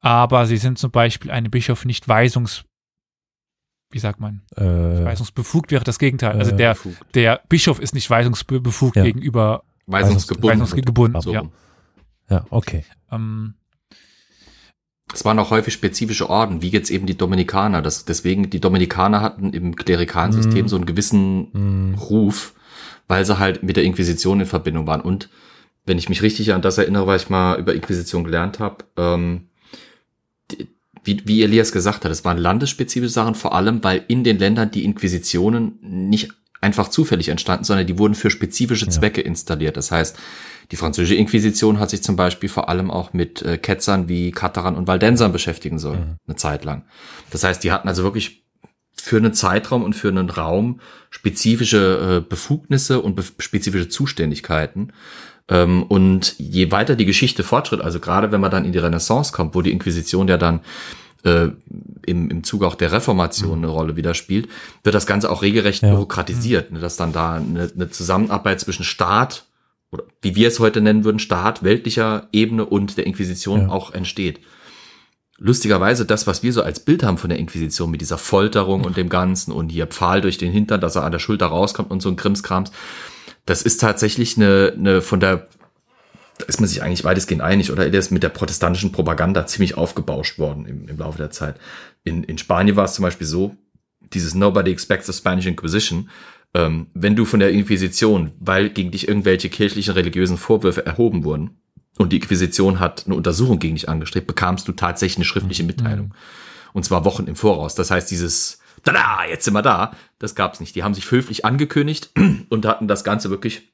aber sie sind zum Beispiel einem Bischof nicht weisungs, wie sagt man, Äh, weisungsbefugt wäre das Gegenteil. Also Äh, der, Befugt. der Bischof ist nicht weisungsbefugt Ja. gegenüber Weisungsgebunden. weisungsgebunden. So Ja. ja, okay. Ähm, Es waren auch häufig spezifische Orden, wie jetzt eben die Dominikaner. Das, deswegen, die Dominikaner hatten im klerikalen. System so einen gewissen Mhm. Ruf, weil sie halt mit der Inquisition in Verbindung waren. Und wenn ich mich richtig an das erinnere, weil ich mal über Inquisition gelernt habe, ähm, die, wie, wie Elias gesagt hat, es waren landesspezifische Sachen, vor allem, weil in den Ländern die Inquisitionen nicht einfach zufällig entstanden, sondern die wurden für spezifische Ja. Zwecke installiert. Das heißt, die französische Inquisition hat sich zum Beispiel vor allem auch mit äh, Ketzern wie Katarern und Valdensern beschäftigen sollen, Mhm. eine Zeit lang. Das heißt, die hatten also wirklich für einen Zeitraum und für einen Raum spezifische äh, Befugnisse und bef spezifische Zuständigkeiten. Ähm, und je weiter die Geschichte fortschritt, also gerade wenn man dann in die Renaissance kommt, wo die Inquisition ja dann äh, im, im Zuge auch der Reformation eine Rolle wieder spielt, wird das Ganze auch regelrecht Ja. bürokratisiert, ne, dass dann da eine, eine Zusammenarbeit zwischen Staat oder wie wir es heute nennen würden, Staat weltlicher Ebene und der Inquisition Ja. auch entsteht. Lustigerweise das, was wir so als Bild haben von der Inquisition mit dieser Folterung und dem Ganzen und hier Pfahl durch den Hintern, dass er an der Schulter rauskommt und so ein Krimskrams, das ist tatsächlich eine, eine von der, da ist man sich eigentlich weitestgehend einig, oder? Der ist mit der protestantischen Propaganda ziemlich aufgebauscht worden im, im Laufe der Zeit. In, in Spanien war es zum Beispiel so, dieses Nobody expects the Spanish Inquisition, ähm, wenn du von der Inquisition, weil gegen dich irgendwelche kirchlichen religiösen Vorwürfe erhoben wurden und die Inquisition hat eine Untersuchung gegen dich angestrebt, bekamst du tatsächlich eine schriftliche Mitteilung. Und zwar Wochen im Voraus. Das heißt, dieses Tada, jetzt sind wir da, das gab's nicht. Die haben sich höflich angekündigt und hatten das Ganze wirklich,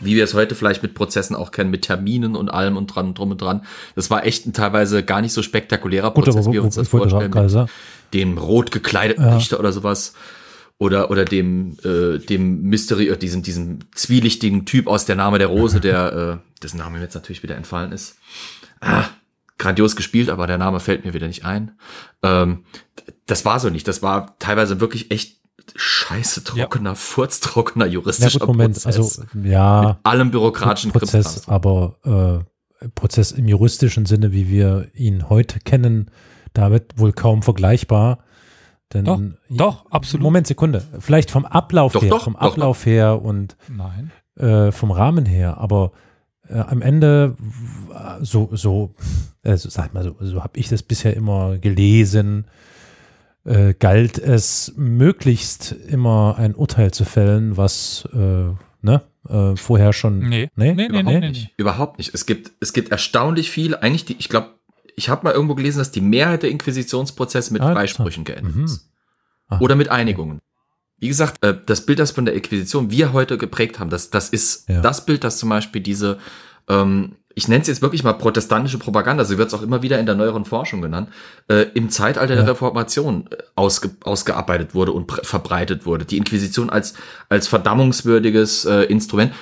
wie wir es heute vielleicht mit Prozessen auch kennen, mit Terminen und allem und dran, drum und dran. Das war echt ein teilweise gar nicht so spektakulärer Gut, Prozess, aber wie wir uns das vorstellen. Mit dem rot gekleideten Ja. Richter oder sowas. Oder oder dem äh, dem Mystery äh, diesem diesem zwielichtigen Typ aus der Name der Rose, der äh, dessen Name mir jetzt natürlich wieder entfallen ist. Ah, grandios gespielt, aber der Name fällt mir wieder nicht ein. Ähm, das war so nicht. Das war teilweise wirklich echt scheiße trockener, furztrockener Ja, juristischer gut, Moment, Prozess. also ja, mit allem bürokratischen Prozess, aber äh, Prozess im juristischen Sinne, wie wir ihn heute kennen, damit wohl kaum vergleichbar. Denn Doch, doch, absolut. Moment, Sekunde. Vielleicht vom Ablauf Doch, her, doch, vom doch, Ablauf her und Nein. äh, vom Rahmen her, aber äh, am Ende so so also sag mal so, so habe ich das bisher immer gelesen, äh, galt es möglichst immer ein Urteil zu fällen, was äh, ne äh, vorher schon Nee. nee, Nee, nee, Überhaupt nee, nee, nicht. Überhaupt nicht. Es gibt, es gibt erstaunlich viel, eigentlich die, ich glaube, ich habe mal irgendwo gelesen, dass die Mehrheit der Inquisitionsprozesse mit Ah, Freisprüchen geendet Mhm. ist. Ah, Oder mit Einigungen. Wie gesagt, äh, das Bild, das von der Inquisition wir heute geprägt haben, das, das ist Ja. das Bild, das zum Beispiel diese, ähm, ich nenne es jetzt wirklich mal protestantische Propaganda, so wird es auch immer wieder in der neueren Forschung genannt, äh, im Zeitalter Ja. der Reformation äh, ausge, ausgearbeitet wurde und verbreitet wurde. Die Inquisition als, als verdammungswürdiges äh, Instrument.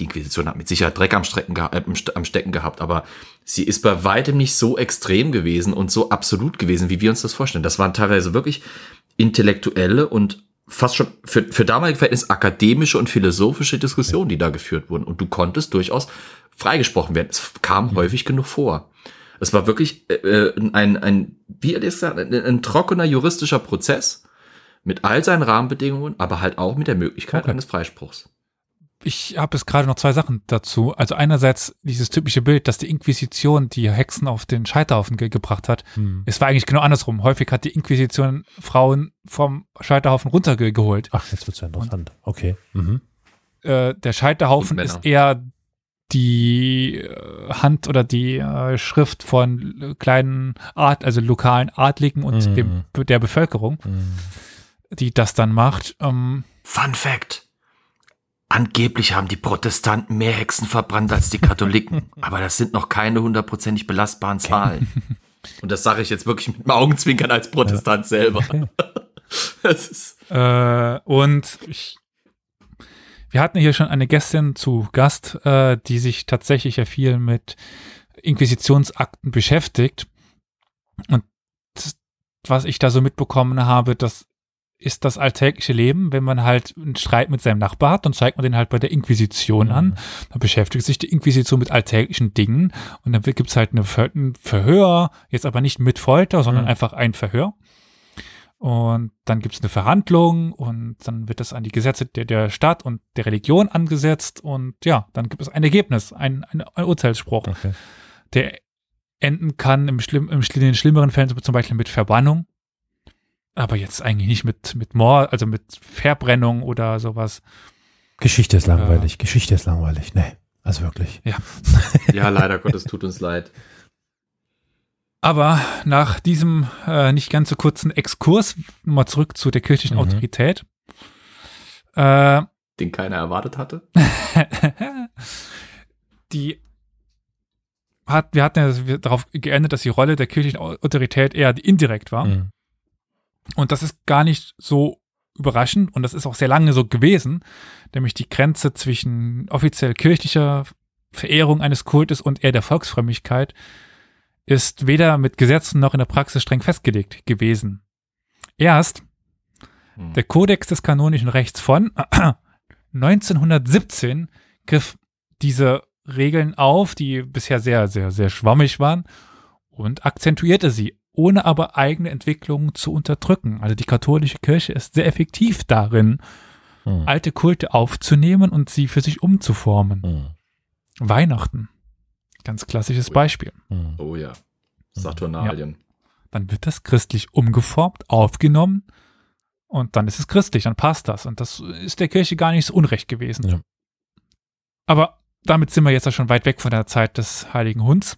Die Inquisition hat mit Sicherheit Dreck am, Strecken äh, am St- am Stecken gehabt, aber sie ist bei weitem nicht so extrem gewesen und so absolut gewesen, wie wir uns das vorstellen. Das waren teilweise wirklich intellektuelle und fast schon für, für damalige Verhältnis akademische und philosophische Diskussionen, die da geführt wurden. Und du konntest durchaus freigesprochen werden. Es kam häufig genug vor. Es war wirklich äh, äh, ein, ein, wie er das gesagt, ein, ein trockener juristischer Prozess mit all seinen Rahmenbedingungen, aber halt auch mit der Möglichkeit Okay. eines Freispruchs. Ich habe jetzt gerade noch zwei Sachen dazu. Also einerseits dieses typische Bild, dass die Inquisition die Hexen auf den Scheiterhaufen ge gebracht hat. Hm. Es war eigentlich genau andersrum. Häufig hat die Inquisition Frauen vom Scheiterhaufen runtergeholt. Ach, jetzt wird's ja interessant. Okay. Mhm. Äh, der Scheiterhaufen Und ist eher die äh, Hand oder die äh, Schrift von kleinen Art, also lokalen Adligen und Mhm. dem, der Bevölkerung, Mhm. die das dann macht. Ähm, Fun Fact. Angeblich haben die Protestanten mehr Hexen verbrannt als die Katholiken, aber das sind noch keine hundertprozentig belastbaren Zahlen. Und das sage ich jetzt wirklich mit dem Augenzwinkern als Protestant selber. Das ist Äh, und ich, wir hatten hier schon eine Gästin zu Gast, äh, die sich tatsächlich ja viel mit Inquisitionsakten beschäftigt. Und das, was ich da so mitbekommen habe, das ist das alltägliche Leben, wenn man halt einen Streit mit seinem Nachbar hat, dann zeigt man den halt bei der Inquisition an. Da beschäftigt sich die Inquisition mit alltäglichen Dingen und dann gibt's halt eine ein Verhör, jetzt aber nicht mit Folter, sondern Mhm. einfach ein Verhör. Und dann gibt's eine Verhandlung und dann wird das an die Gesetze der, der Stadt und der Religion angesetzt und ja, dann gibt es ein Ergebnis, ein, ein, ein Urteilsspruch, Okay. der enden kann im, schlimm, im in den schlimmeren Fällen zum Beispiel mit Verbannung, aber jetzt eigentlich nicht mit, mit Mord, also mit Verbrennung oder sowas. Geschichte ist langweilig. Geschichte ist langweilig. Nee, also wirklich. ja leider Gottes tut uns leid. Aber nach diesem äh, nicht ganz so kurzen Exkurs mal zurück zu der kirchlichen Mhm. Autorität. Äh, Den keiner erwartet hatte. die hat, wir hatten ja darauf geändert, dass die Rolle der kirchlichen Autorität eher indirekt war. Mhm. Und das ist gar nicht so überraschend und das ist auch sehr lange so gewesen, nämlich die Grenze zwischen offiziell kirchlicher Verehrung eines Kultes und eher der Volksfrömmigkeit ist weder mit Gesetzen noch in der Praxis streng festgelegt gewesen. Erst Hm. der Kodex des kanonischen Rechts von 1917 griff diese Regeln auf, die bisher sehr, sehr, sehr schwammig waren und akzentuierte sie, ohne aber eigene Entwicklungen zu unterdrücken. Also die katholische Kirche ist sehr effektiv darin, Mhm. alte Kulte aufzunehmen und sie für sich umzuformen. Mhm. Weihnachten. Ganz klassisches Ui. Beispiel. Mhm. Oh ja. Saturnalien. Dann wird das christlich umgeformt, aufgenommen und dann ist es christlich, dann passt das. Und das ist der Kirche gar nicht so unrecht gewesen. Ja. Aber damit sind wir jetzt ja schon weit weg von der Zeit des Heiligen Hunds.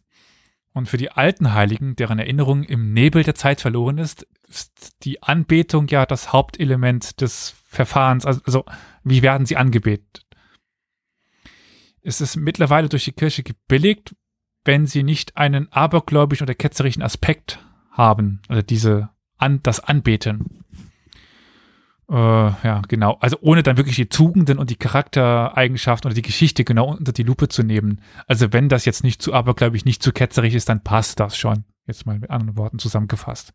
Und für die alten Heiligen, deren Erinnerung im Nebel der Zeit verloren ist, ist die Anbetung ja das Hauptelement des Verfahrens. Also, also wie werden sie angebetet? Es ist mittlerweile durch die Kirche gebilligt, wenn sie nicht einen abergläubischen oder ketzerischen Aspekt haben, also diese an, das Anbeten. Äh, ja, genau. Also ohne dann wirklich die Tugenden und die Charaktereigenschaften oder die Geschichte genau unter die Lupe zu nehmen. Also wenn das jetzt nicht zu, aber glaube ich, nicht zu ketzerig ist, dann passt das schon. Jetzt mal mit anderen Worten zusammengefasst.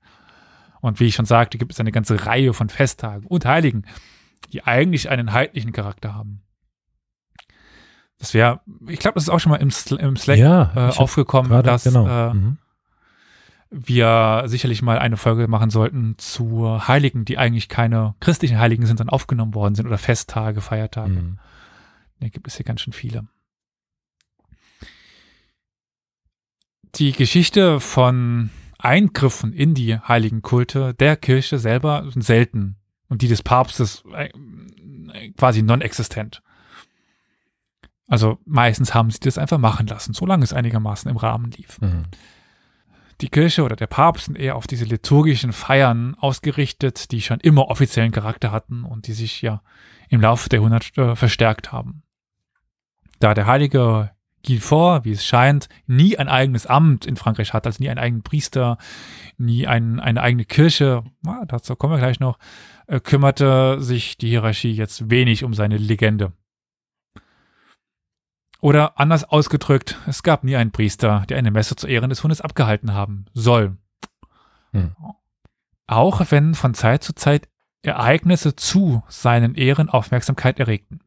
Und wie ich schon sagte, gibt es eine ganze Reihe von Festtagen und Heiligen, die eigentlich einen heidlichen Charakter haben. Das wäre, ich glaube, das ist auch schon mal im, Sl im Slack Ja, äh, aufgekommen, dass genau. äh, mhm. Wir sicherlich mal eine Folge machen sollten zu Heiligen, die eigentlich keine christlichen Heiligen sind, sondern aufgenommen worden sind oder Festtage, Feiertage. Mhm. Da gibt es hier ganz schön viele. Die Geschichte von Eingriffen in die heiligen Kulte der Kirche selber sind selten und die des Papstes äh, quasi non-existent. Also meistens haben sie das einfach machen lassen, solange es einigermaßen im Rahmen lief. Mhm. Die Kirche oder der Papst sind eher auf diese liturgischen Feiern ausgerichtet, die schon immer offiziellen Charakter hatten und die sich ja im Laufe der Jahrhunderte äh, verstärkt haben. Da der heilige Guilfort, wie es scheint, nie ein eigenes Amt in Frankreich hat, also nie einen eigenen Priester, nie ein, eine eigene Kirche, dazu kommen wir gleich noch, äh, kümmerte sich die Hierarchie jetzt wenig um seine Legende. Oder anders ausgedrückt, es gab nie einen Priester, der eine Messe zu Ehren des Hundes abgehalten haben soll. Hm. Auch wenn von Zeit zu Zeit Ereignisse zu seinen Ehren Aufmerksamkeit erregten.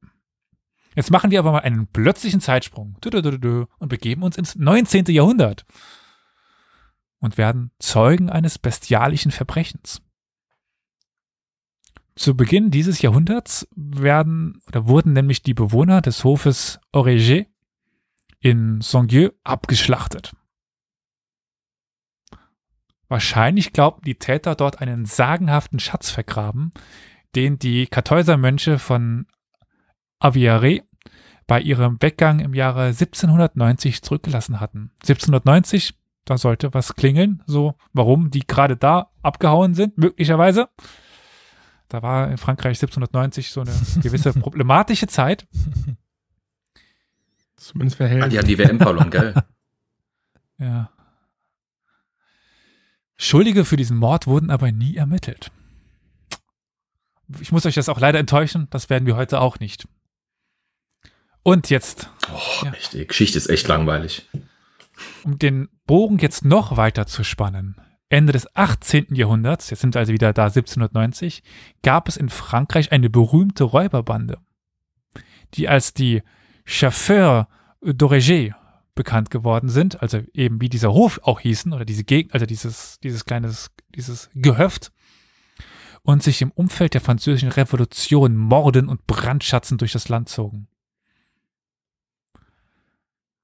Jetzt machen wir aber mal einen plötzlichen Zeitsprung und begeben uns ins 19. Jahrhundert und werden Zeugen eines bestialischen Verbrechens. Zu Beginn dieses Jahrhunderts werden oder wurden nämlich die Bewohner des Hofes Oreger in Songieu abgeschlachtet. Wahrscheinlich glaubten die Täter dort einen sagenhaften Schatz vergraben, den die Kartäusermönche von Aviare bei ihrem Weggang im Jahre 1790 zurückgelassen hatten. 1790, da sollte was klingeln, so warum die gerade da abgehauen sind, möglicherweise. Da war in Frankreich 1790 so eine gewisse problematische Zeit. Zumindest für Ah, Helden. die haben die WM verloren, gell? Ja. Schuldige für diesen Mord wurden aber nie ermittelt. Ich muss euch das auch leider enttäuschen, das werden wir heute auch nicht. Und jetzt, Oh, Ja. echt, die Geschichte ist echt langweilig. um den Bogen jetzt noch weiter zu spannen. Ende des 18. Jahrhunderts, jetzt sind wir also wieder da 1790, gab es in Frankreich eine berühmte Räuberbande, die als die Chauffeurs d'Oreger bekannt geworden sind, also eben wie dieser Hof auch hießen oder diese Gegend, also dieses, dieses kleines, dieses Gehöft und sich im Umfeld der französischen Revolution morden und brandschatzen durch das Land zogen.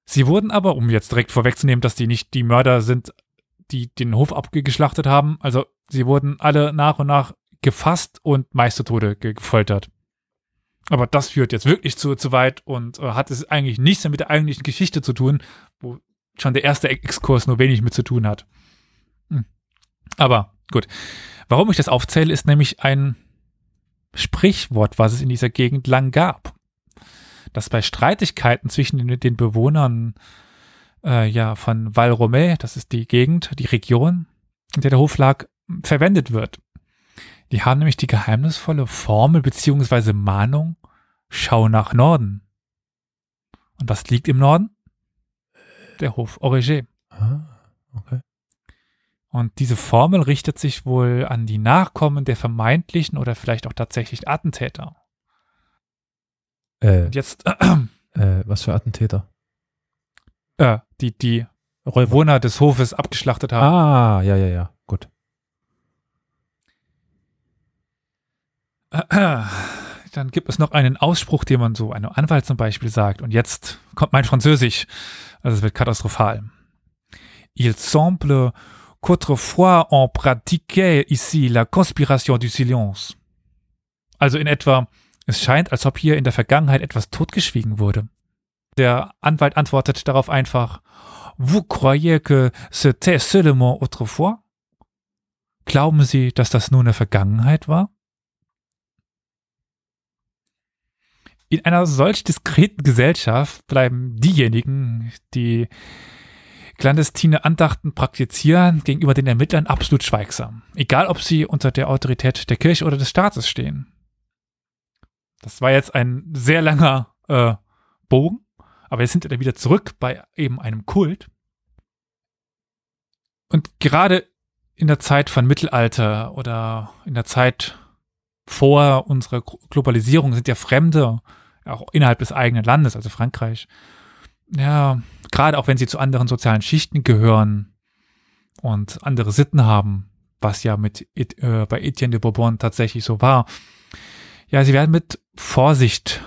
Sie wurden aber, um jetzt direkt vorwegzunehmen, dass die nicht die Mörder sind, die den Hof abgeschlachtet haben, also sie wurden alle nach und nach gefasst und meist zu Tode ge- gefoltert. Aber das führt jetzt wirklich zu, zu weit und äh, hat es eigentlich nichts mehr mit der eigentlichen Geschichte zu tun, wo schon der erste Exkurs nur wenig mit zu tun hat. Hm. Aber gut. Warum ich das aufzähle, ist nämlich ein Sprichwort, was es in dieser Gegend lang gab. Dass bei Streitigkeiten zwischen den, den Bewohnern äh, ja, von Val Romay, das ist die Gegend, die Region, in der der Hof lag, verwendet wird. Die haben nämlich die geheimnisvolle Formel beziehungsweise Mahnung, schau nach Norden. Und was liegt im Norden? Der Hof Oreger. Ah, okay. Und diese Formel richtet sich wohl an die Nachkommen der vermeintlichen oder vielleicht auch tatsächlichen Attentäter. Äh, Und jetzt, äh, was für Attentäter? Äh, die, die Räuber. Bewohner des Hofes abgeschlachtet haben. Ah, ja, ja, ja, gut. Dann gibt es noch einen Ausspruch, den man so einem Anwalt zum Beispiel sagt. Und jetzt kommt mein Französisch. Also es wird katastrophal. Il semble qu'autrefois on pratiquait ici la conspiration du silence. Also in etwa, es scheint, als ob hier in der Vergangenheit etwas totgeschwiegen wurde. Der Anwalt antwortet darauf einfach, Vous croyez que c'était seulement autrefois? Glauben Sie, dass das nur eine Vergangenheit war? In einer solch diskreten Gesellschaft bleiben diejenigen, die clandestine Andachten praktizieren, gegenüber den Ermittlern absolut schweigsam. Egal, ob sie unter der Autorität der Kirche oder des Staates stehen. Das war jetzt ein sehr langer äh, Bogen, aber jetzt sind wir wieder zurück bei eben einem Kult. Und gerade in der Zeit von Mittelalter oder in der Zeit vor unserer Globalisierung sind ja Fremde, auch innerhalb des eigenen Landes, also Frankreich, ja, gerade auch wenn sie zu anderen sozialen Schichten gehören und andere Sitten haben, was ja mit äh, bei Etienne de Bourbon tatsächlich so war, ja, sie werden mit Vorsicht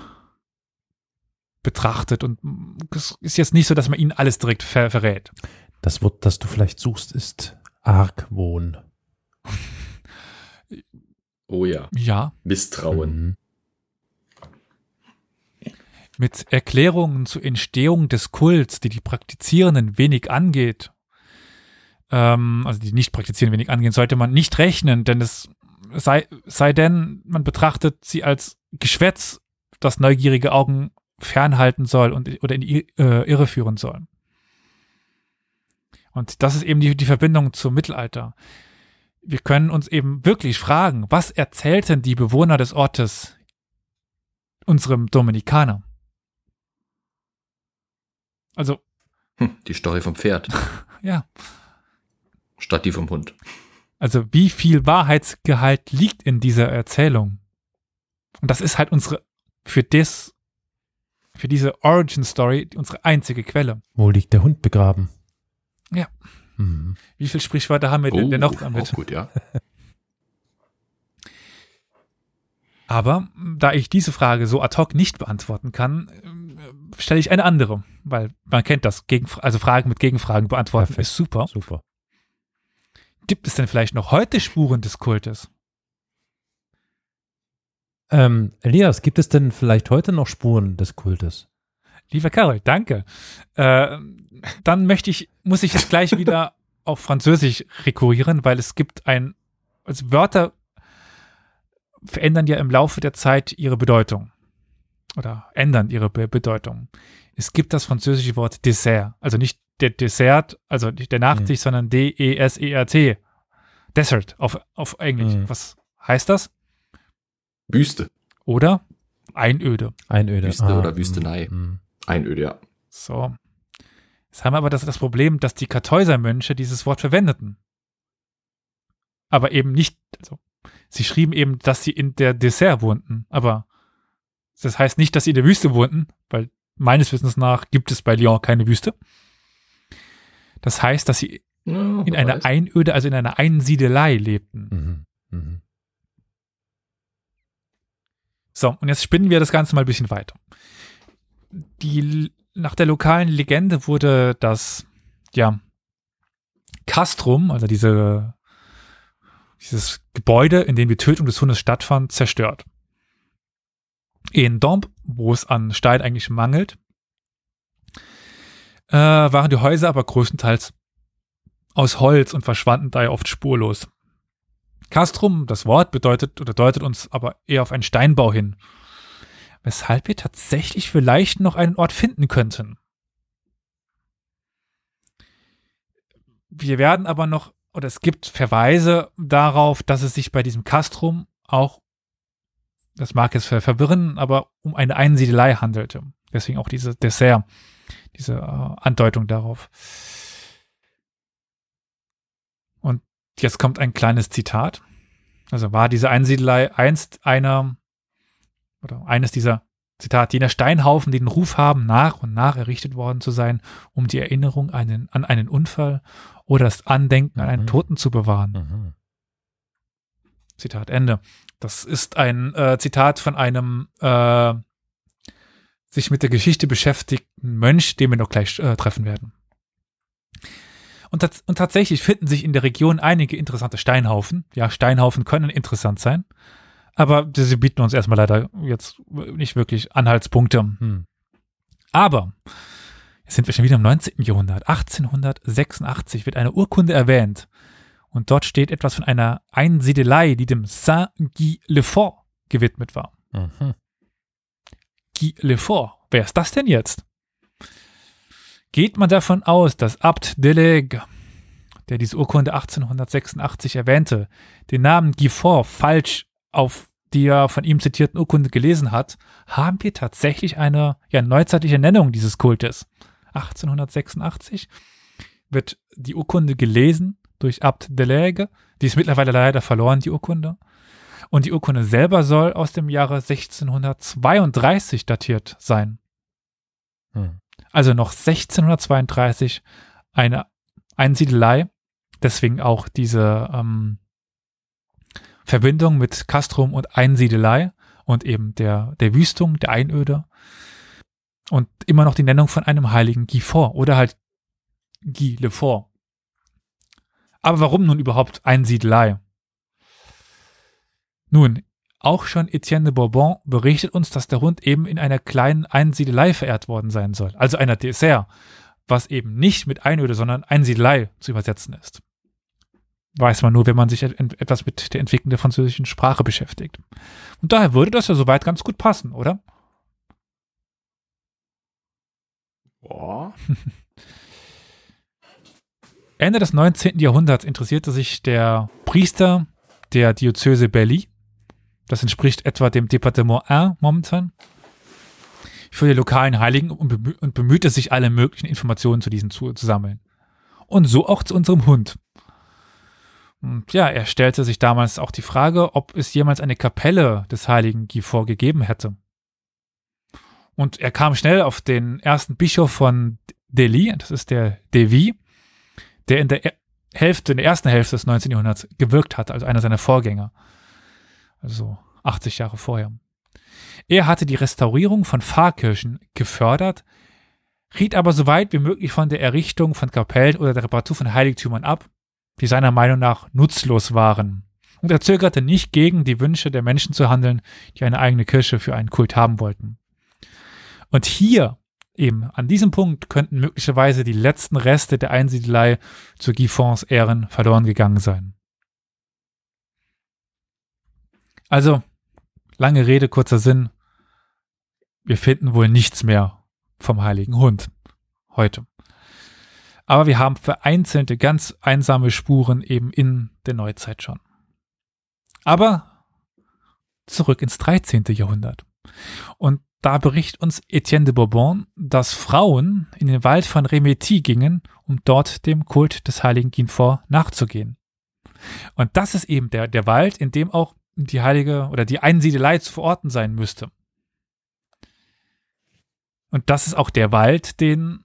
betrachtet und es ist jetzt nicht so, dass man ihnen alles direkt ver verrät. Das Wort, das du vielleicht suchst, ist Argwohn. Oh ja. Ja. Misstrauen. Mhm. Mit Erklärungen zur Entstehung des Kults, die die Praktizierenden wenig angeht, ähm, also die nicht praktizieren wenig angehen, sollte man nicht rechnen, denn es sei, sei denn, man betrachtet sie als Geschwätz, das neugierige Augen fernhalten soll und oder in die äh, Irre führen soll. Und das ist eben die, die Verbindung zum Mittelalter. Wir können uns eben wirklich fragen, was erzählten die Bewohner des Ortes unserem Dominikaner? Also. Hm, die Story vom Pferd. ja. Statt die vom Hund. Also wie viel Wahrheitsgehalt liegt in dieser Erzählung? Und das ist halt unsere, für das, für diese Origin Story, unsere einzige Quelle. Wo liegt der Hund begraben? Ja. Mhm. Wie viele Sprichwörter haben wir denn, Oh, denn noch damit? auch gut, ja. Aber da ich diese Frage so ad hoc nicht beantworten kann, äh, stelle ich eine andere, weil man kennt das, Gegen, also Fragen mit Gegenfragen beantworten Perfekt. ist super. Super. Gibt es denn vielleicht noch heute Spuren des Kultes? Ähm, Elias, gibt es denn vielleicht heute noch Spuren des Kultes? Lieber Karol, danke. Äh, dann möchte ich, muss ich jetzt gleich wieder auf Französisch rekurrieren, weil es gibt ein, also Wörter verändern ja im Laufe der Zeit ihre Bedeutung oder ändern ihre Be Bedeutung. Es gibt das französische Wort Dessert, also nicht der Dessert, also nicht der Nachtisch, sondern E D-E-S-E-R-T. Desert auf, auf Englisch. Mhm. Was heißt das? Wüste. Oder Einöde. Einöde. Wüste oder mm, Wüstenei. mm. Einöde, ja. So. Jetzt haben wir aber das, das Problem, dass die Kartäusermönche dieses Wort verwendeten. Aber eben nicht, also, sie schrieben eben, dass sie in der Dessert wohnten, aber das heißt nicht, dass sie in der Wüste wohnten, weil meines Wissens nach gibt es bei Lyon keine Wüste. Das heißt, dass sie Ja, in einer weiß. Einöde, also in einer Einsiedelei lebten. Mhm. Mhm. So, und jetzt spinnen wir das Ganze mal ein bisschen weiter. Die, nach der lokalen Legende wurde das, ja, Castrum, also diese, dieses Gebäude, in dem die Tötung des Hundes stattfand, zerstört. In Domp, wo es an Stein eigentlich mangelt, äh, waren die Häuser aber größtenteils aus Holz und verschwanden daher oft spurlos. Castrum, das Wort bedeutet oder deutet uns aber eher auf einen Steinbau hin, weshalb wir tatsächlich vielleicht noch einen Ort finden könnten. Wir werden aber noch, oder es gibt Verweise darauf, dass es sich bei diesem Castrum auch, das mag jetzt ver verwirren, aber um eine Einsiedelei handelte. Deswegen auch diese Dessert, diese äh, Andeutung darauf. Und jetzt kommt ein kleines Zitat. Also war diese Einsiedelei einst einer oder eines dieser Zitat, jener Steinhaufen, die den Ruf haben, nach und nach errichtet worden zu sein, um die Erinnerung an einen, an einen Unfall oder das Andenken an einen Mhm. Toten zu bewahren. Mhm. Zitat Ende. Das ist ein äh, Zitat von einem äh, sich mit der Geschichte beschäftigten Mönch, den wir noch gleich äh, treffen werden. Und, tats und tatsächlich finden sich in der Region einige interessante Steinhaufen. Ja, Steinhaufen können interessant sein, aber sie bieten uns erstmal leider jetzt nicht wirklich Anhaltspunkte. Hm. Aber jetzt sind wir schon wieder im 19. Jahrhundert. 1886 wird eine Urkunde erwähnt. Und dort steht etwas von einer Einsiedelei, die dem Saint-Guy-le-Fort gewidmet war. Mhm. Guy Lefort. Wer ist das denn jetzt? Geht man davon aus, dass Abt Deleg, der diese Urkunde 1886 erwähnte, den Namen Guy Fort falsch auf die er von ihm zitierten Urkunde gelesen hat, haben wir tatsächlich eine ja, neuzeitliche Nennung dieses Kultes. 1886 wird die Urkunde gelesen durch Abt Delege. Die ist mittlerweile leider verloren, die Urkunde. Und die Urkunde selber soll aus dem Jahre 1632 datiert sein. Hm. Also noch 1632 eine Einsiedelei. Deswegen auch diese ähm, Verbindung mit Castrum und Einsiedelei und eben der, der Wüstung, der Einöde. Und immer noch die Nennung von einem heiligen Guy Fort oder halt Guy Lefort. Aber warum nun überhaupt Einsiedelei? Nun, auch schon Etienne de Bourbon berichtet uns, dass der Hund eben in einer kleinen Einsiedelei verehrt worden sein soll. Also einer Dessert, was eben nicht mit Einöde, sondern Einsiedelei zu übersetzen ist. Weiß man nur, wenn man sich etwas mit der Entwicklung der französischen Sprache beschäftigt. Und daher würde das ja soweit ganz gut passen, oder? Boah. Ende des 19. Jahrhunderts interessierte sich der Priester der Diözese Belly, das entspricht etwa dem Departement 1 momentan, für die lokalen Heiligen und, bemü und bemühte sich, alle möglichen Informationen zu diesen zu, zu sammeln. Und so auch zu unserem Hund. Und ja, er stellte sich damals auch die Frage, ob es jemals eine Kapelle des heiligen Gifort gegeben hätte. Und er kam schnell auf den ersten Bischof von Delhi, das ist der Devi, der in der Hälfte, in der ersten Hälfte des 19. Jahrhunderts gewirkt hat, also einer seiner Vorgänger. Also 80 Jahre vorher. Er hatte die Restaurierung von Pfarrkirchen gefördert, riet aber so weit wie möglich von der Errichtung von Kapellen oder der Reparatur von Heiligtümern ab, die seiner Meinung nach nutzlos waren. Und er zögerte nicht gegen die Wünsche der Menschen zu handeln, die eine eigene Kirche für einen Kult haben wollten. Und hier Eben, an diesem Punkt könnten möglicherweise die letzten Reste der Einsiedelei zu Giffons Ehren verloren gegangen sein. Also, lange Rede, kurzer Sinn. Wir finden wohl nichts mehr vom heiligen Hund heute. Aber wir haben vereinzelte, ganz einsame Spuren eben in der Neuzeit schon. Aber zurück ins 13. Jahrhundert. Und da berichtet uns Etienne de Bourbon, dass Frauen in den Wald von Reméty gingen, um dort dem Kult des heiligen Guinfort nachzugehen. Und das ist eben der, der Wald, in dem auch die heilige oder die Einsiedelei zu verorten sein müsste. Und das ist auch der Wald, den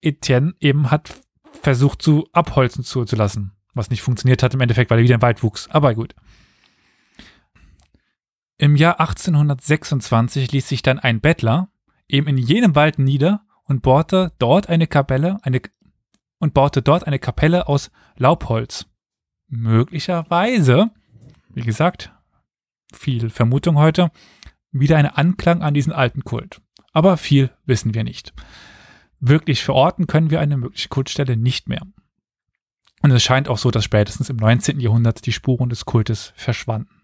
Etienne eben hat versucht zu abholzen zu, zu lassen. Was nicht funktioniert hat im Endeffekt, weil er wieder im Wald wuchs. Aber gut. Im Jahr 1826 ließ sich dann ein Bettler eben in jenem Wald nieder und bohrte dort eine Kapelle, eine, und baute dort eine Kapelle aus Laubholz. Möglicherweise, wie gesagt, viel Vermutung heute, wieder eine Anklang an diesen alten Kult. Aber viel wissen wir nicht. Wirklich verorten können wir eine mögliche Kultstelle nicht mehr. Und es scheint auch so, dass spätestens im 19. Jahrhundert die Spuren des Kultes verschwanden.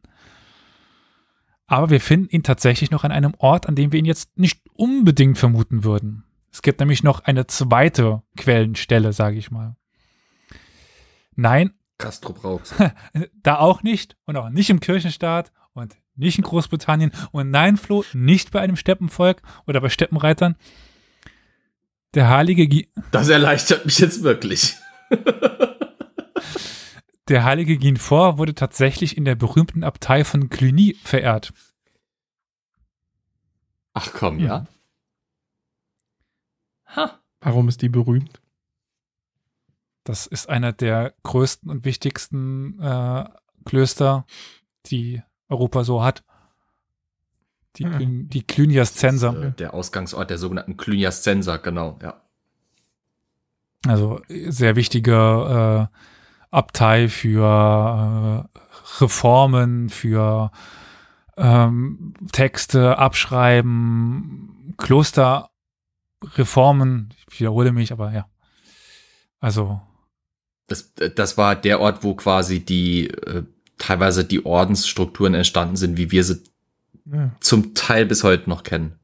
Aber wir finden ihn tatsächlich noch an einem Ort, an dem wir ihn jetzt nicht unbedingt vermuten würden. Es gibt nämlich noch eine zweite Quellenstelle, sage ich mal. Nein. Castro Brauchs. da auch nicht und auch nicht im Kirchenstaat nicht in Großbritannien und nein, Flo, nicht bei einem Steppenvolk oder bei Steppenreitern. Der heilige G Das erleichtert mich jetzt wirklich. Der heilige Guinfort wurde tatsächlich in der berühmten Abtei von Cluny verehrt. Ach komm, ja. Ha. Warum ist die berühmt? Das ist einer der größten und wichtigsten äh, Klöster, die Europa so hat. Die, ja. die Cluniascenser. Äh, der Ausgangsort der sogenannten Cluniascenser, genau, ja. Also sehr wichtige äh, Abtei für äh, Reformen, für ähm, Texte abschreiben, Klosterreformen. Ich wiederhole mich, aber ja. Also. Das, das war der Ort, wo quasi die äh, teilweise die Ordensstrukturen entstanden sind, wie wir sie ja. zum Teil bis heute noch kennen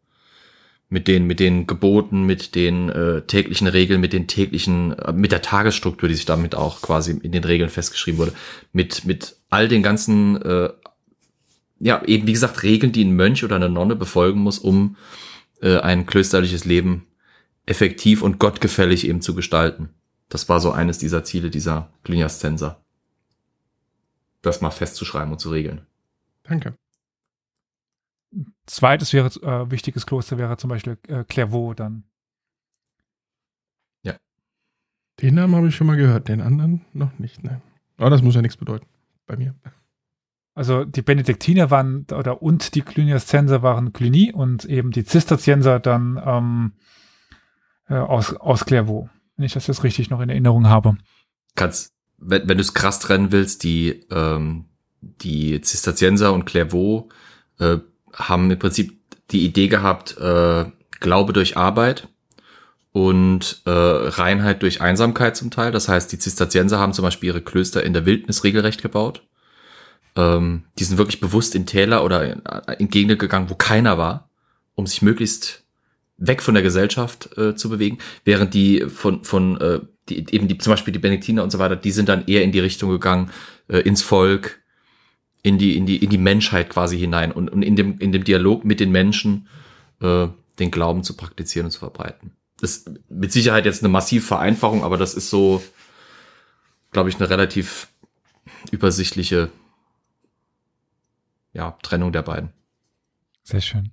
mit den, mit den Geboten, mit den äh, täglichen Regeln, mit den täglichen, äh, mit der Tagesstruktur, die sich damit auch quasi in den Regeln festgeschrieben wurde, mit, mit all den ganzen äh, ja, eben wie gesagt, Regeln, die ein Mönch oder eine Nonne befolgen muss, um äh, ein klösterliches Leben effektiv und gottgefällig eben zu gestalten. Das war so eines dieser Ziele dieser Cluniascenser. Das mal festzuschreiben und zu regeln. Danke. Zweites wäre, äh, wichtiges Kloster wäre zum Beispiel äh, Clairvaux dann. Den Namen habe ich schon mal gehört, den anderen noch nicht. Ne. Aber das muss ja nichts bedeuten. Bei mir. Also die Benediktiner waren, oder und die Cluniascenser waren Cluny und eben die Zisterzienser dann ähm, äh, aus, aus Clairvaux. Wenn ich das jetzt richtig noch in Erinnerung habe. Kannst, wenn, wenn du es krass trennen willst, die, ähm, die Zisterzienser und Clairvaux äh, haben im Prinzip die Idee gehabt, äh, Glaube durch Arbeit und äh, Reinheit durch Einsamkeit zum Teil. Das heißt, die Zisterzienser haben zum Beispiel ihre Klöster in der Wildnis regelrecht gebaut. Ähm, die sind wirklich bewusst in Täler oder in, in Gegenden gegangen, wo keiner war, um sich möglichst weg von der Gesellschaft äh, zu bewegen, während die von von äh, die, eben die zum Beispiel die Benediktiner und so weiter, die sind dann eher in die Richtung gegangen äh, ins Volk, in die in die in die Menschheit quasi hinein und, und in dem in dem Dialog mit den Menschen äh, den Glauben zu praktizieren und zu verbreiten ist mit Sicherheit jetzt eine massive Vereinfachung, aber das ist so, glaube ich, eine relativ übersichtliche ja, Trennung der beiden. Sehr schön.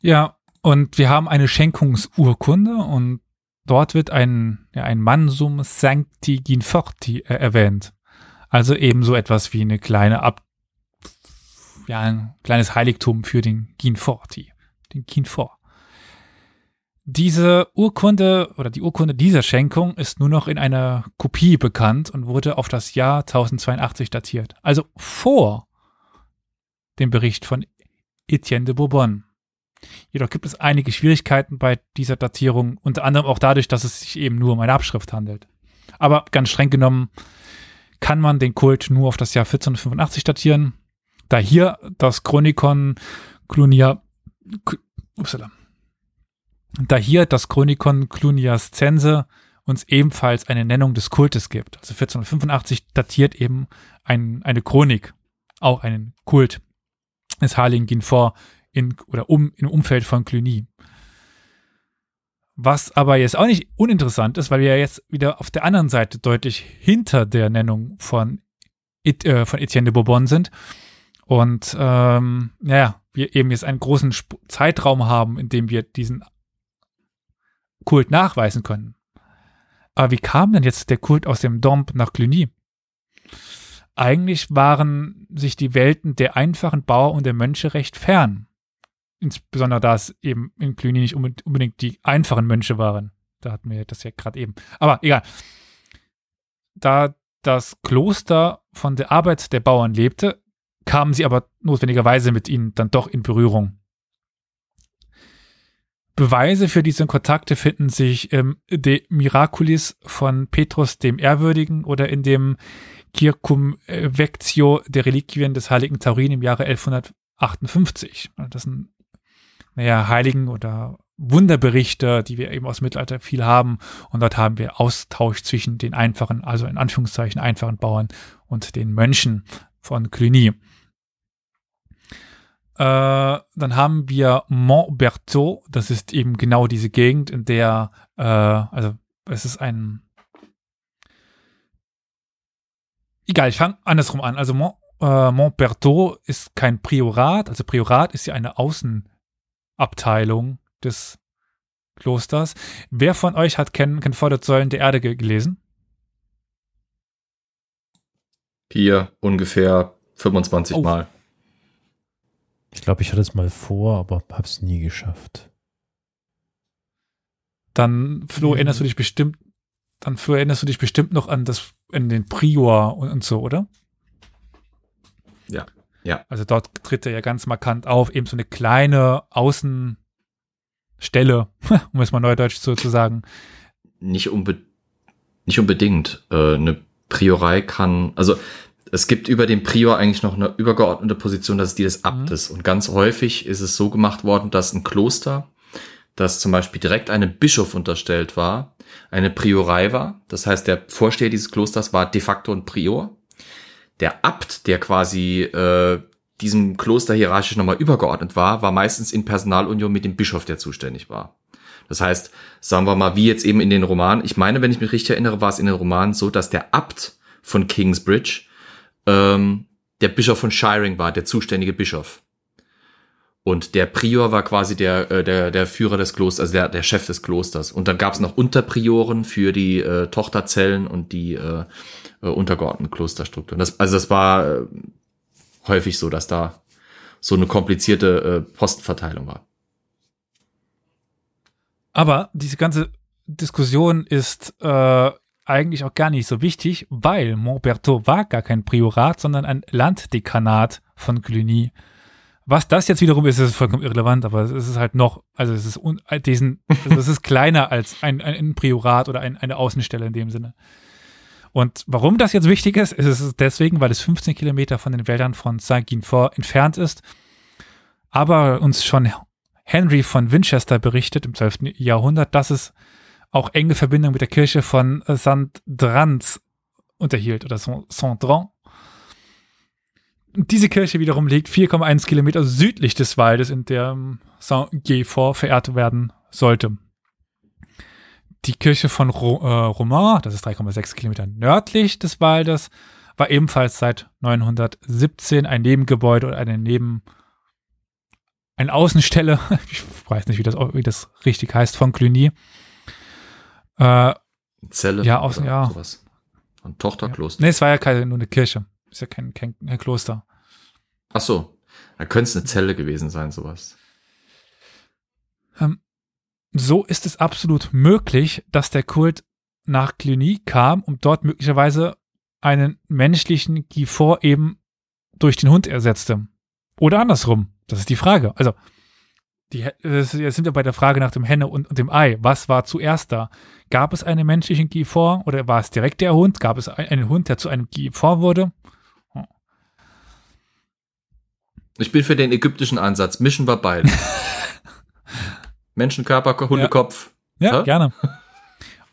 Ja, und wir haben eine Schenkungsurkunde und dort wird ein, ja, ein Mansum Sancti Ginforti äh, erwähnt. Also ebenso etwas wie eine kleine Ab, ja, ein kleines Heiligtum für den Ginforti, den Ginfort. Diese Urkunde oder die Urkunde dieser Schenkung ist nur noch in einer Kopie bekannt und wurde auf das Jahr 1082 datiert. Also vor dem Bericht von Etienne de Bourbon. Jedoch gibt es einige Schwierigkeiten bei dieser Datierung, unter anderem auch dadurch, dass es sich eben nur um eine Abschrift handelt. Aber ganz streng genommen kann man den Kult nur auf das Jahr 1485 datieren, da hier das Chronikon Clunia, upsala, da hier das Chronikon Cluniascense uns ebenfalls eine Nennung des Kultes gibt. Also 1485 datiert eben ein, eine Chronik, auch einen Kult des Heiligen Ginfort in, oder um, im Umfeld von Cluny. Was aber jetzt auch nicht uninteressant ist, weil wir ja jetzt wieder auf der anderen Seite deutlich hinter der Nennung von, It, äh, von Etienne de Bourbon sind. Und ähm, naja, wir eben jetzt einen großen Sp Zeitraum haben, in dem wir diesen Kult nachweisen können. Aber wie kam denn jetzt der Kult aus dem Domp nach Cluny? Eigentlich waren sich die Welten der einfachen Bauer und der Mönche recht fern. Insbesondere da es eben in Cluny nicht unbedingt die einfachen Mönche waren. Da hatten wir das ja gerade eben. Aber egal. Da das Kloster von der Arbeit der Bauern lebte, kamen sie aber notwendigerweise mit ihnen dann doch in Berührung. Beweise für diese Kontakte finden sich im De Miraculis von Petrus dem Ehrwürdigen oder in dem Circum Vectio der Reliquien des heiligen Taurin im Jahre 1158. Das sind, naja, Heiligen oder Wunderberichte, die wir eben aus dem Mittelalter viel haben. Und dort haben wir Austausch zwischen den einfachen, also in Anführungszeichen einfachen Bauern und den Mönchen von Cluny. Äh, dann haben wir Montberthaud, das ist eben genau diese Gegend, in der, äh, also es ist ein, egal, ich fange andersrum an. Also Mont, äh, Montberthaud ist kein Priorat, also Priorat ist ja eine Außenabteilung des Klosters. Wer von euch hat Ken, Ken Säulen der Erde gelesen? Hier ungefähr 25 oh. Mal. Ich glaube, ich hatte es mal vor, aber habe es nie geschafft. Dann, Flo, hm. erinnerst du dich bestimmt, dann Flo, erinnerst du dich bestimmt noch an das, an den Prior und, und so, oder? Ja, ja. Also dort tritt er ja ganz markant auf, eben so eine kleine Außenstelle, um es mal neudeutsch so zu sagen. Nicht, unbe nicht unbedingt. Äh, eine Priorei kann, also es gibt über dem Prior eigentlich noch eine übergeordnete Position, das ist die des mhm. Abtes. Mhm. Und ganz häufig ist es so gemacht worden, dass ein Kloster, das zum Beispiel direkt einem Bischof unterstellt war, eine Priorei war. Das heißt, der Vorsteher dieses Klosters war de facto ein Prior. Der Abt, der quasi äh, diesem Kloster hierarchisch nochmal übergeordnet war, war meistens in Personalunion mit dem Bischof, der zuständig war. Das heißt, sagen wir mal, wie jetzt eben in den Romanen, ich meine, wenn ich mich richtig erinnere, war es in den Romanen so, dass der Abt von Kingsbridge ähm, der Bischof von Shiring war, der zuständige Bischof. Und der Prior war quasi der, äh, der, der Führer des Klosters, also der, der Chef des Klosters. Und dann gab es noch Unterprioren für die äh, Tochterzellen und die äh, äh, untergeordneten Klosterstrukturen. Das, also das war äh, häufig so, dass da so eine komplizierte äh, Postenverteilung war. Aber diese ganze Diskussion ist äh, eigentlich auch gar nicht so wichtig, weil Montbertot war gar kein Priorat, sondern ein Landdekanat von Cluny. Was das jetzt wiederum ist, ist vollkommen irrelevant, aber es ist halt noch, also es ist un, diesen, also es ist kleiner als ein, ein Priorat oder ein, eine Außenstelle in dem Sinne. Und warum das jetzt wichtig ist, ist es deswegen, weil es 15 Kilometer von den Wäldern von Saint-Guinfort entfernt ist. Aber uns schon Henry von Winchester berichtet im 12. Jahrhundert, dass es auch enge Verbindung mit der Kirche von Saint-Drans unterhielt oder Saint-Dran. Diese Kirche wiederum liegt 4,1 Kilometer südlich des Waldes, in der Saint-Guy-Fort verehrt werden sollte. Die Kirche von Ro äh, Romain, das ist 3,6 Kilometer nördlich des Waldes, war ebenfalls seit 917 ein Nebengebäude oder eine Neben eine Außenstelle, ich weiß nicht, wie das, wie das richtig heißt, von Cluny. Äh, Zelle. Ja, außen, ja. Sowas. Ein Tochterkloster. Nee, es war ja keine, nur eine Kirche. Ist ja kein, kein, kein Kloster. Ach so. Da könnte es eine Zelle gewesen sein, sowas. Ähm, so ist es absolut möglich, dass der Kult nach Cluny kam und dort möglicherweise einen menschlichen Gifor eben durch den Hund ersetzte. Oder andersrum. Das ist die Frage. Also, die, jetzt sind wir bei der Frage nach dem Henne und, und, dem Ei. Was war zuerst da? Gab es einen menschlichen Gifor oder war es direkt der Hund? Gab es einen Hund, der zu einem Gifor wurde? Hm. Ich bin für den ägyptischen Ansatz. Mischen wir beide. Menschenkörper, Hundekopf. Ja, ja gerne.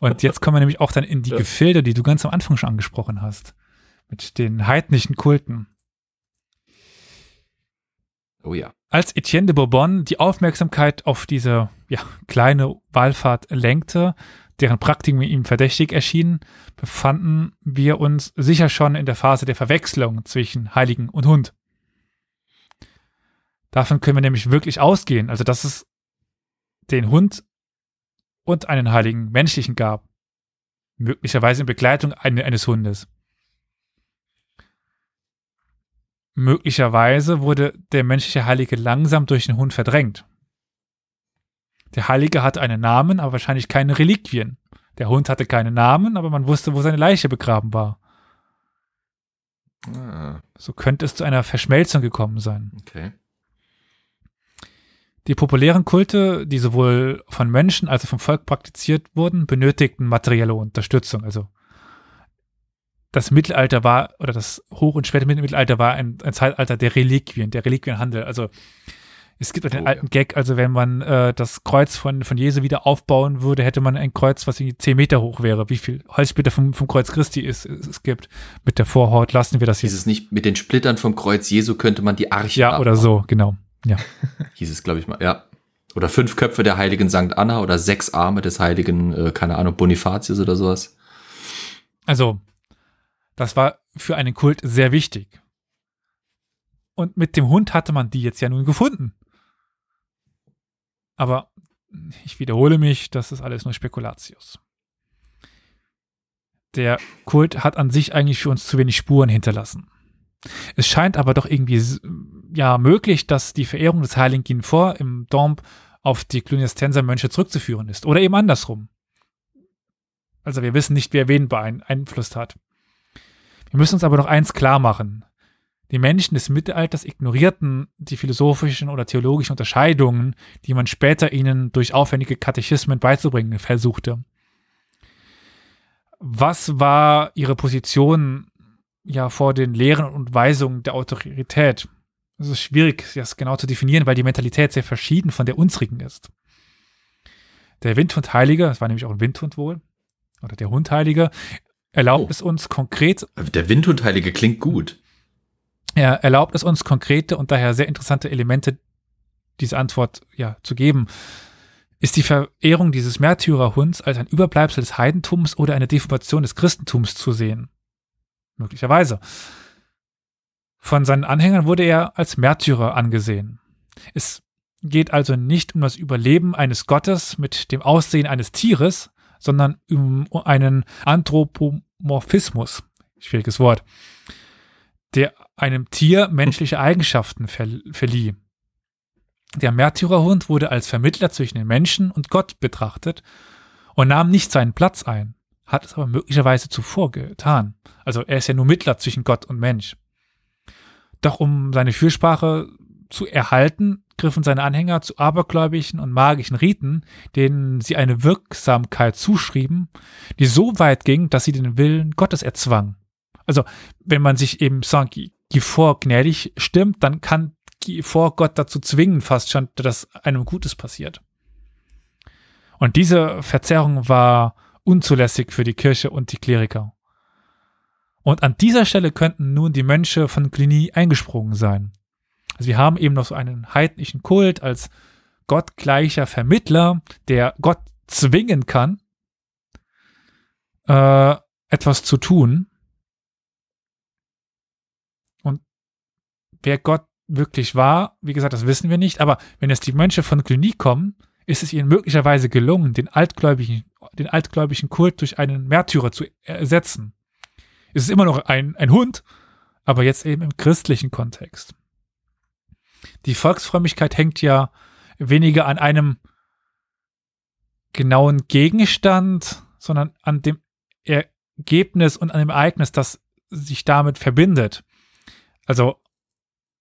Und jetzt kommen wir nämlich auch dann in die ja. Gefilde, die du ganz am Anfang schon angesprochen hast. Mit den heidnischen Kulten. Oh ja. Als Etienne de Bourbon die Aufmerksamkeit auf diese ja, kleine Wallfahrt lenkte, deren Praktiken ihm verdächtig erschienen, befanden wir uns sicher schon in der Phase der Verwechslung zwischen Heiligen und Hund. Davon können wir nämlich wirklich ausgehen, also dass es den Hund und einen heiligen menschlichen gab, möglicherweise in Begleitung eines Hundes. Möglicherweise wurde der menschliche Heilige langsam durch den Hund verdrängt. Der Heilige hatte einen Namen, aber wahrscheinlich keine Reliquien. Der Hund hatte keinen Namen, aber man wusste, wo seine Leiche begraben war. Ah. So könnte es zu einer Verschmelzung gekommen sein. Okay. Die populären Kulte, die sowohl von Menschen als auch vom Volk praktiziert wurden, benötigten materielle Unterstützung, also das Mittelalter war, oder das Hoch- und späte Mittelalter war ein, ein, Zeitalter der Reliquien, der Reliquienhandel. Also es gibt auch den oh, alten ja. Gag, also wenn man äh, das Kreuz von, von Jesu wieder aufbauen würde, hätte man ein Kreuz, was irgendwie zehn Meter hoch wäre. Wie viel Holzsplitter vom, vom Kreuz Christi ist, es, es gibt. Mit der Vorhaut lassen wir das jetzt. Hieß es nicht, mit den Splittern vom Kreuz Jesu könnte man die Arche Ja, abbauen. oder so, genau. Ja. Hieß es, glaube ich mal, ja. Oder fünf Köpfe der heiligen Sankt Anna oder sechs Arme des heiligen, äh, keine Ahnung, Bonifatius oder sowas. Also, das war für einen Kult sehr wichtig. Und mit dem Hund hatte man die jetzt ja nun gefunden. Aber ich wiederhole mich, das ist alles nur Spekulatius. Der Kult hat an sich eigentlich für uns zu wenig Spuren hinterlassen. Es scheint aber doch irgendwie ja möglich, dass die Verehrung des heiligen Ginfor im Domb auf die Cluniastenser Mönche zurückzuführen ist. Oder eben andersrum. Also wir wissen nicht, wer wen beeinflusst hat. Wir müssen uns aber noch eins klar machen. Die Menschen des Mittelalters ignorierten die philosophischen oder theologischen Unterscheidungen, die man später ihnen durch aufwendige Katechismen beizubringen versuchte. Was war ihre Position ja vor den Lehren und Weisungen der Autorität? Es ist schwierig, das genau zu definieren, weil die Mentalität sehr verschieden von der unsrigen ist. Der Windhundheilige, das war nämlich auch ein Windhund wohl, oder der Hundheilige, erlaubt oh. es uns konkret. Der Windhundheilige klingt gut. Er erlaubt es uns, konkrete und daher sehr interessante Elemente diese Antwort ja zu geben. Ist die Verehrung dieses Märtyrerhunds als ein Überbleibsel des Heidentums oder eine Deformation des Christentums zu sehen? Möglicherweise. Von seinen Anhängern wurde er als Märtyrer angesehen. Es geht also nicht um das Überleben eines Gottes mit dem Aussehen eines Tieres, sondern um einen Anthropomorphismus, schwieriges Wort, der einem Tier menschliche Eigenschaften verlieh. Der Märtyrerhund wurde als Vermittler zwischen den Menschen und Gott betrachtet und nahm nicht seinen Platz ein, hat es aber möglicherweise zuvor getan. Also er ist ja nur Mittler zwischen Gott und Mensch. Doch um seine Fürsprache zu erhalten, griffen seine Anhänger zu abergläubischen und magischen Riten, denen sie eine Wirksamkeit zuschrieben, die so weit ging, dass sie den Willen Gottes erzwang. Also, wenn man sich eben Saint-Giffort gnädig stimmt, dann kann vor Gott dazu zwingen, fast schon, dass einem Gutes passiert. Und diese Verzerrung war unzulässig für die Kirche und die Kleriker. Und an dieser Stelle könnten nun die Mönche von Cluny eingesprungen sein. Also wir haben eben noch so einen heidnischen Kult als gottgleicher Vermittler, der Gott zwingen kann, äh, etwas zu tun. Und wer Gott wirklich war, wie gesagt, das wissen wir nicht, aber wenn jetzt die Mönche von Cluny kommen, ist es ihnen möglicherweise gelungen, den altgläubigen, den altgläubigen Kult durch einen Märtyrer zu ersetzen. Es ist immer noch ein, ein Hund, aber jetzt eben im christlichen Kontext. Die Volksfrömmigkeit hängt ja weniger an einem genauen Gegenstand, sondern an dem Ergebnis und an dem Ereignis, das sich damit verbindet. Also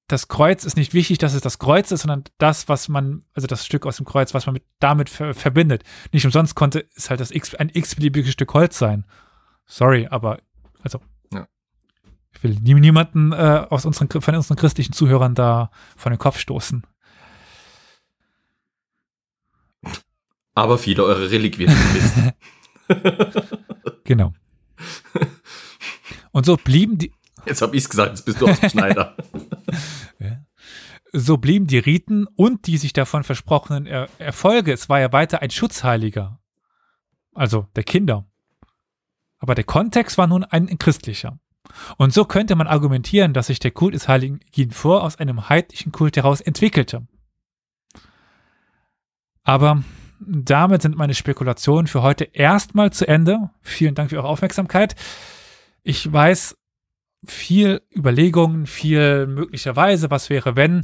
das Kreuz ist nicht wichtig, dass es das Kreuz ist, sondern das, was man, also das Stück aus dem Kreuz, was man mit, damit ver verbindet. Nicht umsonst konnte es halt das X, ein x-beliebiges Stück Holz sein. Sorry, aber also Ja. ich will nie, niemanden äh, aus unseren, von unseren christlichen Zuhörern da von den Kopf stoßen. Aber viele eure Reliquien wissen. Genau. Und so blieben die, Jetzt habe ich's gesagt, jetzt bist du aus dem Schneider. so blieben die Riten und die sich davon versprochenen er Erfolge. Es war ja weiter ein Schutzheiliger. Also der Kinder. Aber der Kontext war nun ein christlicher. Und so könnte man argumentieren, dass sich der Kult des Heiligen Ginfor aus einem heidnischen Kult heraus entwickelte. Aber damit sind meine Spekulationen für heute erstmal zu Ende. Vielen Dank für eure Aufmerksamkeit. Ich weiß viel Überlegungen, viel möglicherweise, was wäre, wenn,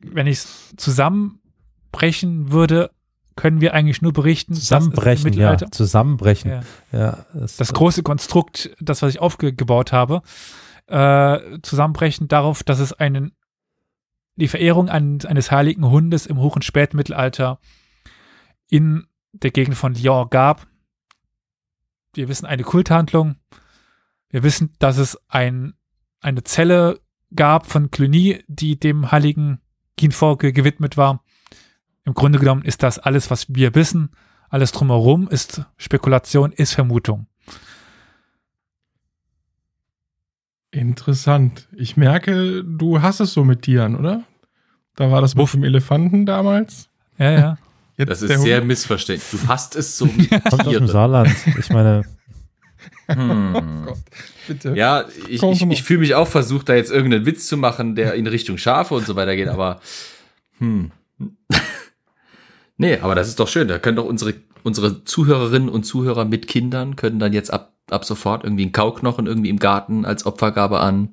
wenn ich es zusammenbrechen würde, können wir eigentlich nur berichten. Zusammenbrechen, ja. Zusammenbrechen. Ja. Ja, das, das große Konstrukt, das, was ich aufgebaut habe, äh, zusammenbrechen darauf, dass es einen, die Verehrung an, eines heiligen Hundes im Hoch- und Spätmittelalter in der Gegend von Lyon gab. Wir wissen eine Kulthandlung. Wir wissen, dass es ein, eine Zelle gab von Cluny, die dem heiligen Ginfort ge- gewidmet war. Im Grunde genommen ist das alles, was wir wissen. Alles drumherum ist Spekulation, ist Vermutung. Interessant. Ich merke, du hast es so mit Tieren, oder? Da war das Wuff. dem Elefanten damals. Ja, ja. Jetzt Das ist sehr Hund. missverständlich. Du hast es so mit kommt aus dem Tieren. Saarland. Ich meine, Hm. Bitte. Ja, ich, ich, ich fühle mich auch versucht, da jetzt irgendeinen Witz zu machen, der in Richtung Schafe und so weiter geht, aber hm. Nee, aber das ist doch schön. Da können doch unsere, unsere Zuhörerinnen und Zuhörer mit Kindern können dann jetzt ab, ab sofort irgendwie einen Kauknochen irgendwie im Garten als Opfergabe an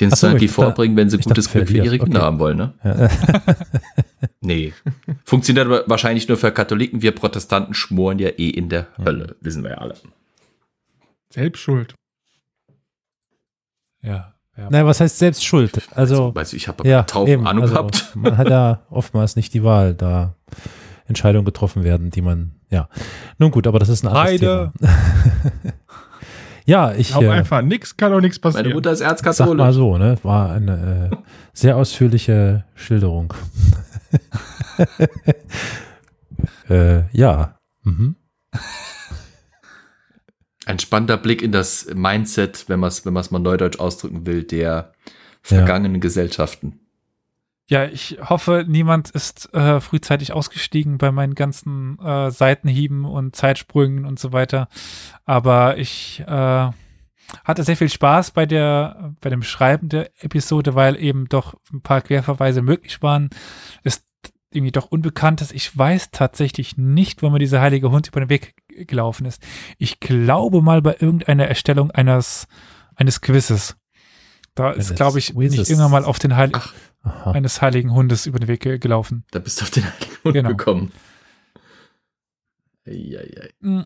den so, dachte- vorbringen, wenn sie gutes dachte, Glück für ihre. Kinder Okay. haben wollen, ne? ja, Nee. Funktioniert aber wahrscheinlich nur für Katholiken. Wir Protestanten schmoren ja eh in der Hölle, wissen wir ja alle. Selbst schuld. ja, ja. naja, was heißt selbst schuld? Also, du, ich habe ja, taub eben, Ahnung also, gehabt. Man hat ja oftmals nicht die Wahl, da Entscheidungen getroffen werden, die man, ja. Nun gut, aber das ist ein anderes Heide. Thema. ja, ich Glaub äh, einfach, nix kann doch nichts Meine passieren. Mutter ist sag mal Erzkatholisch. so, ne, war eine äh, sehr ausführliche Schilderung. äh, ja. Mhm. Ein spannender Blick in das Mindset, wenn man es wenn man's mal neudeutsch ausdrücken will, der vergangenen Gesellschaften. Ja, ich hoffe, niemand ist äh, frühzeitig ausgestiegen bei meinen ganzen äh, Seitenhieben und Zeitsprüngen und so weiter. Aber ich äh, hatte sehr viel Spaß bei der, bei dem Schreiben der Episode, weil eben doch ein paar Querverweise möglich waren. Ist irgendwie doch unbekannt ist. Ich weiß tatsächlich nicht, wo mir dieser heilige Hund über den Weg gelaufen ist. Ich glaube mal bei irgendeiner Erstellung eines, eines Quizzes. Da ist, glaube ich, Quizzes. nicht irgendwann mal auf den Heil Ach. Eines heiligen Hundes über den Weg ge- gelaufen. Da bist du auf den heiligen Hund Genau. gekommen. Eieiei. Mhm.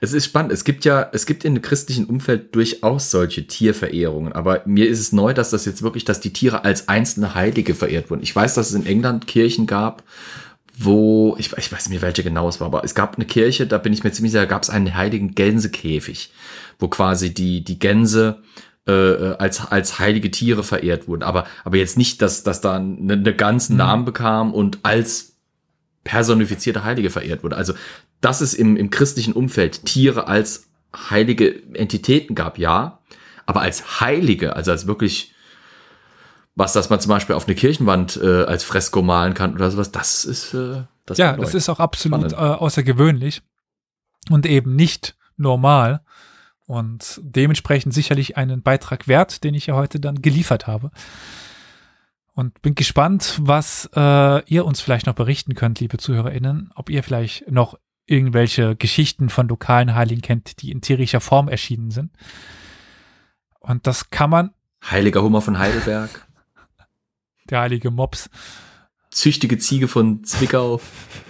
Es ist spannend. Es gibt ja, es gibt im christlichen Umfeld durchaus solche Tierverehrungen. Aber mir ist es neu, dass das jetzt wirklich, dass die Tiere als einzelne Heilige verehrt wurden. Ich weiß, dass es in England Kirchen gab, wo, ich, ich weiß nicht, welche genau es war, aber es gab eine Kirche, da bin ich mir ziemlich sicher, da gab es einen heiligen Gänsekäfig, wo quasi die, die Gänse äh, als, als heilige Tiere verehrt wurden. Aber, aber jetzt nicht, dass, dass da eine, eine ganzen Mhm. Namen bekam und als personifizierte Heilige verehrt wurde. Also, dass es im, im christlichen Umfeld Tiere als heilige Entitäten gab, ja, aber als Heilige, also als wirklich was, das man zum Beispiel auf eine Kirchenwand äh, als Fresko malen kann oder sowas, das ist äh, das ja, das ist auch absolut äh, außergewöhnlich und eben nicht normal und dementsprechend sicherlich einen Beitrag wert, den ich ja heute dann geliefert habe. Und bin gespannt, was äh, ihr uns vielleicht noch berichten könnt, liebe ZuhörerInnen, ob ihr vielleicht noch irgendwelche Geschichten von lokalen Heiligen kennt, die in tierischer Form erschienen sind. Und das kann man, Heiliger Hummer von Heidelberg, der heilige Mops, züchtige Ziege von Zwickau,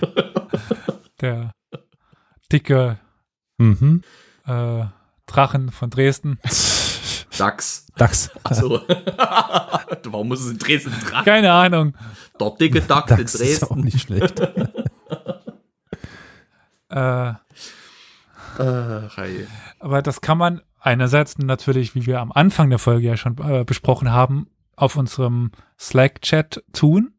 der dicke Mhm. äh, Drachen von Dresden. Dachs. Dachs. Achso. Warum muss es in Dresden dran? Keine Ahnung. Der dicke Dachs in Dachs ist auch Dresden. nicht schlecht. Äh, hey. aber das kann man einerseits natürlich, wie wir am Anfang der Folge ja schon äh, besprochen haben, auf unserem Slack-Chat tun.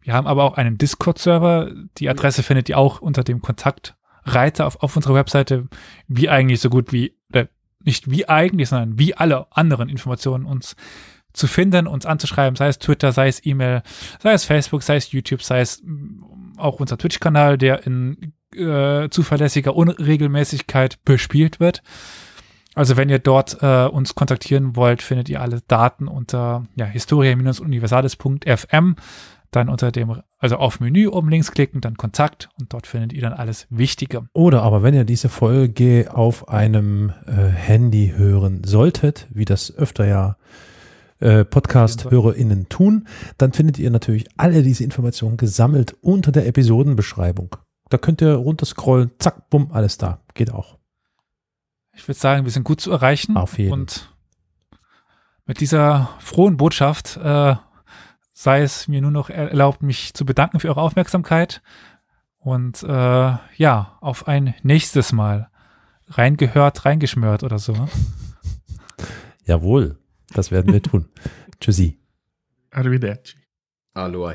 Wir haben aber auch einen Discord-Server. Die Adresse findet ihr auch unter dem Kontaktreiter auf, auf unserer Webseite, wie eigentlich so gut wie, oder nicht wie eigentlich, sondern wie alle anderen Informationen uns zu finden, uns anzuschreiben, sei es Twitter, sei es E-Mail, sei es Facebook, sei es YouTube, sei es mm, auch unser Twitch-Kanal, der in äh, zuverlässiger Unregelmäßigkeit bespielt wird. Also wenn ihr dort äh, uns kontaktieren wollt, findet ihr alle Daten unter ja, historia-universalis.fm, dann unter dem, also auf Menü oben links klicken, dann Kontakt und dort findet ihr dann alles Wichtige. Oder aber wenn ihr diese Folge auf einem äh, Handy hören solltet, wie das öfter ja äh, Podcast-HörerInnen tun, dann findet ihr natürlich alle diese Informationen gesammelt unter der Episodenbeschreibung. Da könnt ihr runterscrollen, zack, bumm, alles da. Geht auch. Ich würde sagen, wir sind gut zu erreichen. Auf jeden. Und mit dieser frohen Botschaft äh, sei es mir nur noch erlaubt, mich zu bedanken für eure Aufmerksamkeit. Und äh, ja, auf ein nächstes Mal. Reingehört, reingeschmört oder so. ne? Jawohl, das werden wir tun. Tschüssi. Arrivederci. Aloha.